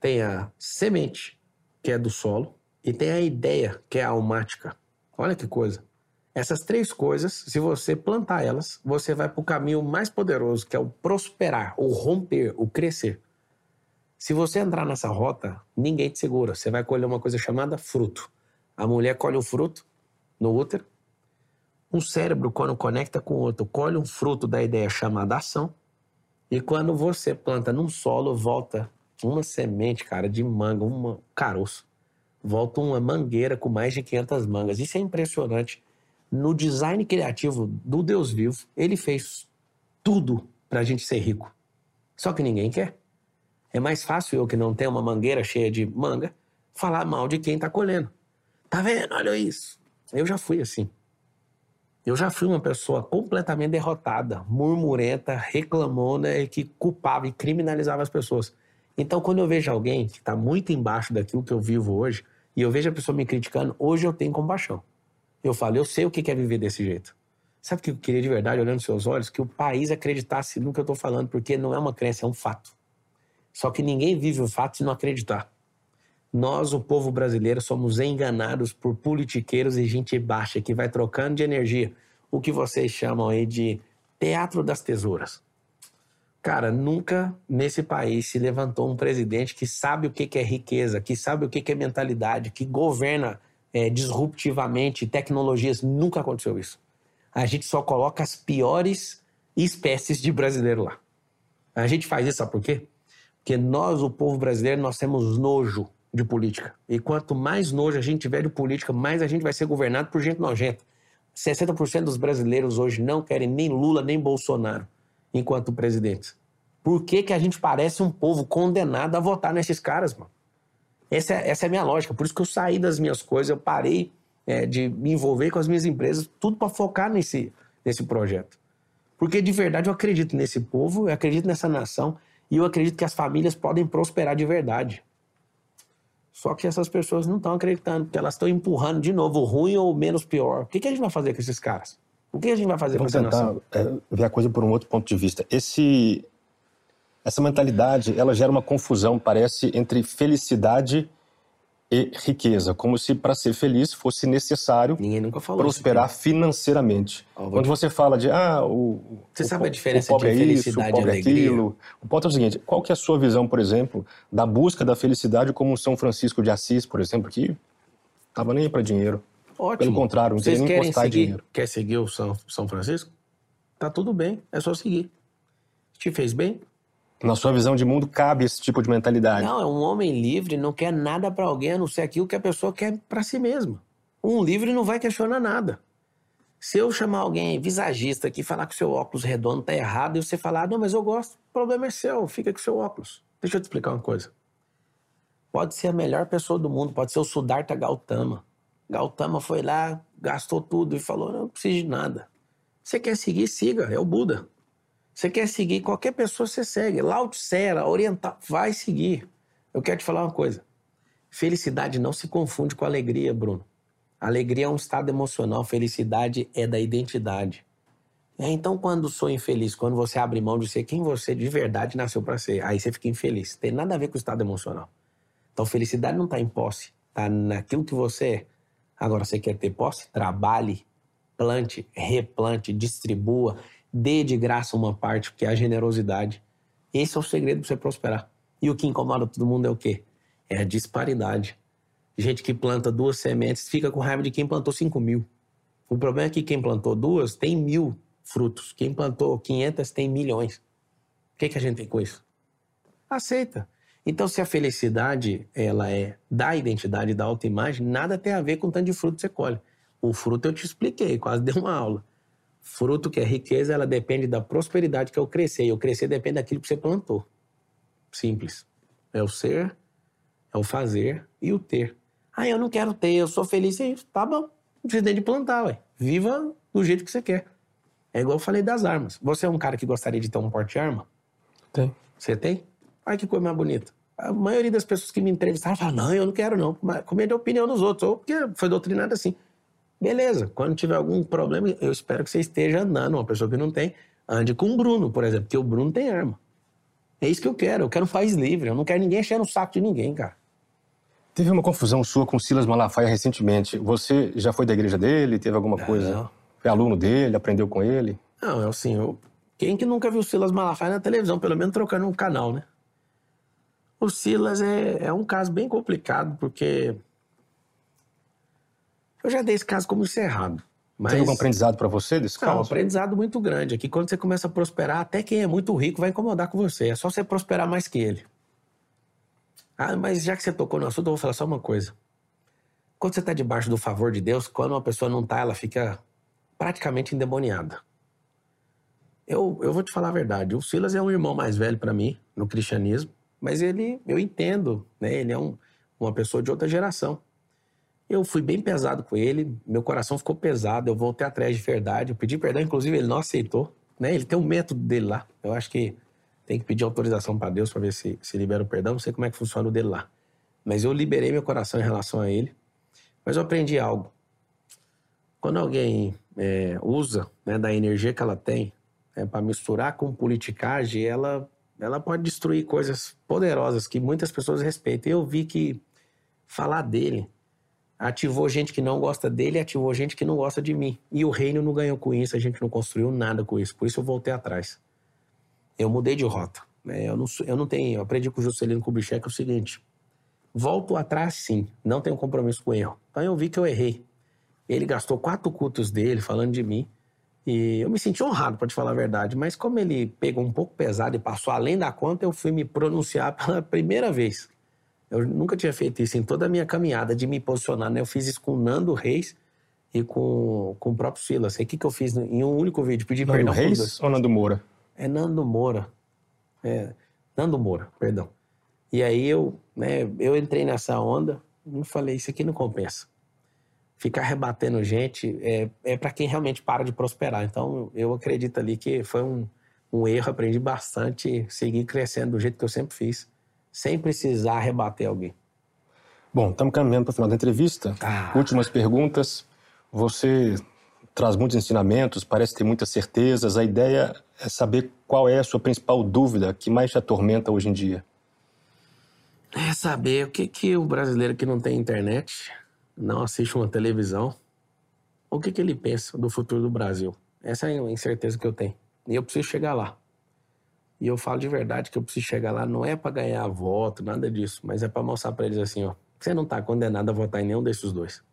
tem a semente, que é do solo, e tem a ideia, que é a almática. Olha que coisa. Essas três coisas, se você plantar elas, você vai para o caminho mais poderoso, que é o prosperar, o romper, o crescer. Se você entrar nessa rota, ninguém te segura. Você vai colher uma coisa chamada fruto. A mulher colhe o fruto no útero. Um cérebro, quando conecta com o outro, colhe um fruto da ideia chamada ação. E quando você planta num solo, volta uma semente, cara, de manga, um caroço, volta uma mangueira com mais de 500 mangas. Isso é impressionante. No design criativo do Deus vivo, ele fez tudo para a gente ser rico. Só que ninguém quer. É mais fácil eu que não tenho uma mangueira cheia de manga falar mal de quem está colhendo. Tá vendo? Olha isso. Eu já fui assim. Eu já fui uma pessoa completamente derrotada, murmurenta, reclamona e que culpava e criminalizava as pessoas. Então, quando eu vejo alguém que está muito embaixo daquilo que eu vivo hoje, e eu vejo a pessoa me criticando, hoje eu tenho compaixão. Eu falo, eu sei o que é viver desse jeito. Sabe o que eu queria de verdade, olhando nos seus olhos? Que o país acreditasse no que eu estou falando, porque não é uma crença, é um fato. Só que ninguém vive o fato se não acreditar. Nós, o povo brasileiro, somos enganados por politiqueiros e gente baixa que vai trocando de energia. O que vocês chamam aí de teatro das tesouras. Cara, nunca nesse país se levantou um presidente que sabe o que é riqueza, que sabe o que é mentalidade, que governa é, disruptivamente tecnologias. Nunca aconteceu isso. A gente só coloca as piores espécies de brasileiro lá. A gente faz isso, sabe por quê? Porque nós, o povo brasileiro, nós temos nojo de política. E quanto mais nojo a gente tiver de política, mais a gente vai ser governado por gente nojenta. 60% dos brasileiros hoje não querem nem Lula nem Bolsonaro enquanto presidentes. Por que, que a gente parece um povo condenado a votar nesses caras, mano? Essa é, essa é a minha lógica. Por isso que eu saí das minhas coisas, eu parei é, de me envolver com as minhas empresas, tudo para focar nesse, nesse projeto. Porque de verdade eu acredito nesse povo, eu acredito nessa nação e eu acredito que as famílias podem prosperar de verdade. Só que essas pessoas não estão acreditando, porque elas estão empurrando de novo, ruim ou menos pior. O que, que, a gente vai fazer com esses caras? O que a gente vai fazer Vamos com essa tentar? É, ver a coisa por um outro ponto de vista. Esse, essa mentalidade, ela gera uma confusão, parece, entre felicidade e riqueza, como se para ser feliz fosse necessário prosperar isso, financeiramente. Quando você fala de ah, o, você o, sabe a diferença de é felicidade isso, o pobre e é aquilo. O ponto é o seguinte: qual que é a sua visão, por exemplo, da busca da felicidade como São Francisco de Assis, por exemplo, que estava nem para dinheiro. Ótimo. Pelo contrário, não Vocês querem postar seguir, dinheiro. Quer seguir o São, São Francisco? Tá tudo bem, é só seguir. Te fez bem? Na sua visão de mundo, cabe esse tipo de mentalidade? Não, é um homem livre, não quer nada para alguém a não ser aquilo que a pessoa quer para si mesma. Um livre não vai questionar nada. Se eu chamar alguém visagista aqui e falar que o seu óculos redondo tá errado e você falar, não, mas eu gosto, o problema é seu, fica com o seu óculos. Deixa eu te explicar uma coisa. Pode ser a melhor pessoa do mundo, pode ser o Siddhartha Gautama. Gautama foi lá, gastou tudo e falou, não preciso de nada. Você quer seguir, siga, é o Buda. Você quer seguir qualquer pessoa, você segue. Lao Tse era oriental, vai seguir. Eu quero te falar uma coisa. Felicidade não se confunde com alegria, Bruno. Alegria é um estado emocional, felicidade é da identidade. É, então, quando sou infeliz, quando você abre mão de ser quem você de verdade nasceu para ser, aí você fica infeliz. Tem nada a ver com o estado emocional. Então, felicidade não está em posse, está naquilo que você é. Agora, você quer ter posse? Trabalhe, plante, replante, distribua dê de graça uma parte, porque é a generosidade. Esse é o segredo para você prosperar. E o que incomoda todo mundo é o quê? É a disparidade. Gente que planta duas sementes fica com raiva de quem plantou 5 mil. O problema é que quem plantou duas tem mil frutos. Quem plantou 500 tem milhões. O que, que a gente tem com isso? Aceita. Então, se a felicidade ela é da identidade, da autoimagem, nada tem a ver com o tanto de fruto que você colhe. O fruto eu te expliquei, quase dei uma aula. Fruto que é riqueza, ela depende da prosperidade que o crescer. E o crescer depende daquilo que você plantou. Simples. É o ser, é o fazer e o ter. Ah, eu não quero ter, eu sou feliz. E, tá bom, não precisa nem de plantar, ué. Viva do jeito que você quer. É igual eu falei das armas. Você é um cara que gostaria de ter um porte-arma? Tem. Você tem? Ai, que coisa mais bonita. A maioria das pessoas que me entrevistaram falam, não, eu não quero não. Mas com medo da opinião dos outros. Ou porque foi doutrinado assim. Beleza, quando tiver algum problema, eu espero que você esteja andando. Uma pessoa que não tem, ande com o Bruno, por exemplo, porque o Bruno tem arma. É isso que eu quero. Eu quero um país livre. Eu não quero ninguém enchendo o saco de ninguém, cara. Teve uma confusão sua com Silas Malafaia recentemente. Você já foi da igreja dele? Teve alguma coisa? Não. Foi aluno dele? Aprendeu com ele? Não, é assim, eu... quem que nunca viu Silas Malafaia na televisão, pelo menos trocando um canal, né? O Silas é, é um caso bem complicado, porque eu já dei esse caso como encerrado. Mas... Teve algum aprendizado para você desse Não, um caso? aprendizado muito grande. É que quando você começa a prosperar, até quem é muito rico vai incomodar com você. É só você prosperar mais que ele. Ah, mas já que você tocou no assunto, eu vou falar só uma coisa. Quando você está debaixo do favor de Deus, quando uma pessoa não está, ela fica praticamente endemoniada. Eu, eu vou te falar a verdade. O Silas é um irmão mais velho para mim no cristianismo, mas ele, eu entendo, né? Ele é um, uma pessoa de outra geração. Eu fui bem pesado com ele, meu coração ficou pesado, eu voltei atrás de verdade. Eu pedi perdão, inclusive ele não aceitou. Né? Ele tem um método dele lá. Eu acho que tem que pedir autorização para Deus para ver se, se libera o perdão. Não sei como é que funciona o dele lá. Mas eu liberei meu coração em relação a ele. Mas eu aprendi algo. Quando alguém é, usa né, da energia que ela tem é, para misturar com politicagem, ela, ela pode destruir coisas poderosas que muitas pessoas respeitam. Eu vi que falar dele ativou gente que não gosta dele ativou gente que não gosta de mim. E o reino não ganhou com isso, a gente não construiu nada com isso. Por isso eu voltei atrás. Eu mudei de rota. Né? Eu, não, eu não tenho. Eu aprendi com o Juscelino Kubitschek o seguinte: volto atrás sim, não tenho compromisso com erro. Então eu vi que eu errei. Ele gastou quatro cultos dele falando de mim. E eu me senti honrado, para te falar a verdade. Mas como ele pegou um pouco pesado e passou além da conta, eu fui me pronunciar pela primeira vez. Eu nunca tinha feito isso em toda a minha caminhada de me posicionar. Né? Eu fiz isso com o Nando Reis e com, com o próprio Silas. O que, que eu fiz em um único vídeo? Pedi Nando perdão. Reis ou Nando Moura? É Nando Moura. É, Nando Moura, perdão. E aí eu, né, eu entrei nessa onda e falei, isso aqui não compensa. Ficar rebatendo gente é, é para quem realmente para de prosperar. Então eu acredito ali que foi um, um erro, aprendi bastante, seguir crescendo do jeito que eu sempre fiz, sem precisar rebater alguém. Bom, estamos caminhando para o final da entrevista. Ah. Últimas perguntas. Você traz muitos ensinamentos, parece ter muitas certezas. A ideia é saber qual é a sua principal dúvida que mais te atormenta hoje em dia. É saber o que, que o brasileiro que não tem internet, não assiste uma televisão, o que, que ele pensa do futuro do Brasil. Essa é a incerteza que eu tenho. E eu preciso chegar lá. E eu falo de verdade que eu preciso chegar lá não é para ganhar voto, nada disso, mas é para mostrar para eles assim, ó, você não tá condenado a votar em nenhum desses dois.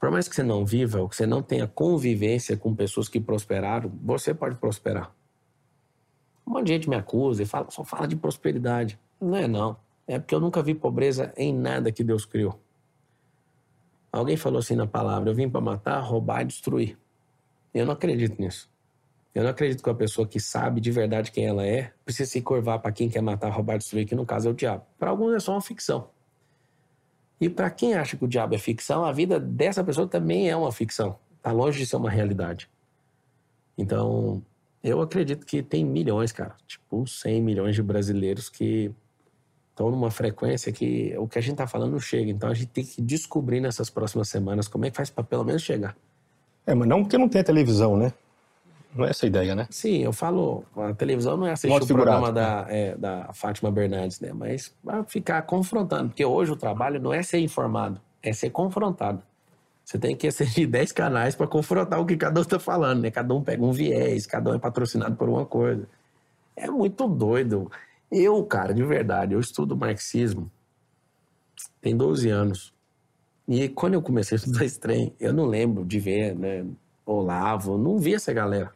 Por mais que você não viva ou que você não tenha convivência com pessoas que prosperaram, você pode prosperar. Um monte de gente me acusa e fala, só fala de prosperidade. Não é não. É porque eu nunca vi pobreza em nada que Deus criou. Alguém falou assim na palavra: eu vim para matar, roubar e destruir. Eu não acredito nisso. Eu não acredito que a pessoa que sabe de verdade quem ela é precisa se curvar para quem quer matar, roubar destruir, que no caso é o diabo. Para alguns é só uma ficção. E para quem acha que o diabo é ficção, a vida dessa pessoa também é uma ficção. Está longe de ser uma realidade. Então, eu acredito que tem milhões, cara. Tipo, 100 milhões de brasileiros que estão numa frequência que o que a gente está falando não chega. Então, a gente tem que descobrir nessas próximas semanas como é que faz para pelo menos chegar. É, mas não porque não tem televisão, né? Não é essa a ideia, né? Sim, eu falo, a televisão não é assistir Modo o programa da, é, da Fátima Bernardes, né? Mas para ficar confrontando, porque hoje o trabalho não é ser informado, é ser confrontado. Você tem que assistir 10 canais para confrontar o que cada um está falando, né? Cada um pega um viés, cada um é patrocinado por uma coisa. É muito doido. Eu, cara, de verdade, eu estudo marxismo tem 12 anos. E quando eu comecei a estudar esse trem, eu não lembro de ver, né? Olavo, não vi essa galera.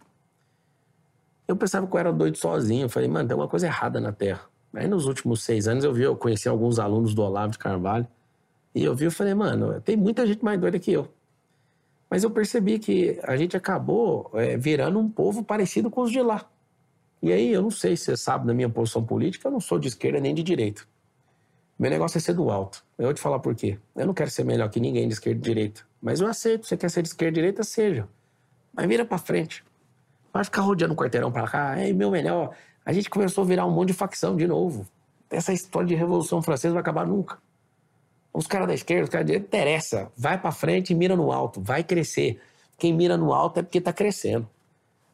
Eu pensava que eu era doido sozinho. Eu falei, mano, tem uma coisa errada na Terra. Aí nos últimos seis anos eu vi, eu conheci alguns alunos do Olavo de Carvalho. E eu vi, eu falei, mano, tem muita gente mais doida que eu. Mas eu percebi que a gente acabou é, virando um povo parecido com os de lá. E aí, eu não sei se você sabe da minha posição política, eu não sou de esquerda nem de direita. Meu negócio é ser do alto. Eu vou te falar por quê. Eu não quero ser melhor que ninguém de esquerda e direita. Mas eu aceito. Você quer ser de esquerda e direita? Seja. Mas vira pra frente. Vai ficar rodeando o quarteirão pra cá. Ei, meu melhor. A gente começou a virar um monte de facção de novo. Essa história de Revolução Francesa vai acabar nunca. Os caras da esquerda, os caras da direita, interessa. Vai pra frente e mira no alto. Vai crescer. Quem mira no alto é porque tá crescendo.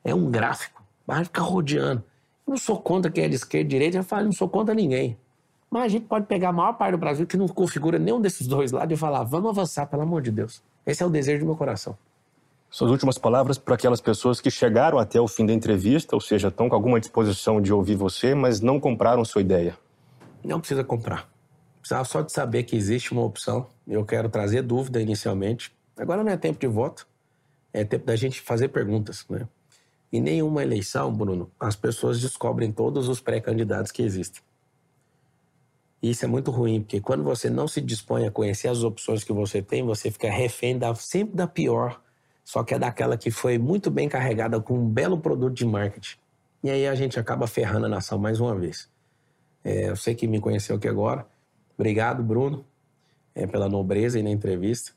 É um gráfico. Vai ficar rodeando. Eu não sou contra quem é de esquerda e direita. Eu falo, não sou contra ninguém. Mas a gente pode pegar a maior parte do Brasil que não configura nenhum desses dois lados e falar, vamos avançar, pelo amor de Deus. Esse é o desejo do meu coração. Suas últimas palavras para aquelas pessoas que chegaram até o fim da entrevista, ou seja, estão com alguma disposição de ouvir você, mas não compraram sua ideia. Não precisa comprar. Precisava só de saber que existe uma opção. Eu quero trazer dúvida inicialmente. Agora não é tempo de voto, é tempo da gente fazer perguntas, né? Em nenhuma eleição, Bruno, as pessoas descobrem todos os pré-candidatos que existem. E isso é muito ruim, porque quando você não se dispõe a conhecer as opções que você tem, você fica refém da, sempre da pior só que é daquela que foi muito bem carregada com um belo produto de marketing. E aí a gente acaba ferrando a nação mais uma vez. É, eu sei que me conheceu aqui agora. Obrigado, Bruno. é, pela nobreza e na entrevista.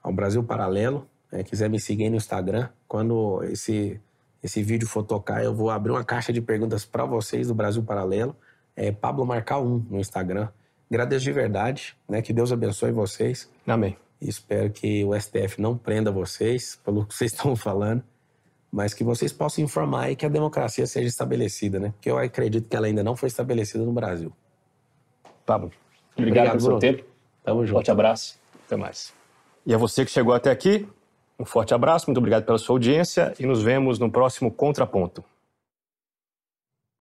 Ao Brasil Paralelo. É, quiser me seguir no Instagram. Quando esse, esse vídeo for tocar, eu vou abrir uma caixa de perguntas para vocês do Brasil Paralelo. É Pablo Marcar 1 no Instagram. Agradeço de verdade, né? Que Deus abençoe vocês. Amém. E espero que o STF não prenda vocês pelo que vocês estão falando, mas que vocês possam informar e que a democracia seja estabelecida, né? Porque eu acredito que ela ainda não foi estabelecida no Brasil. Pablo, obrigado, obrigado pelo seu tempo. Tamo junto. Forte abraço. Até mais. E a você que chegou até aqui, um forte abraço, muito obrigado pela sua audiência e nos vemos no próximo Contraponto.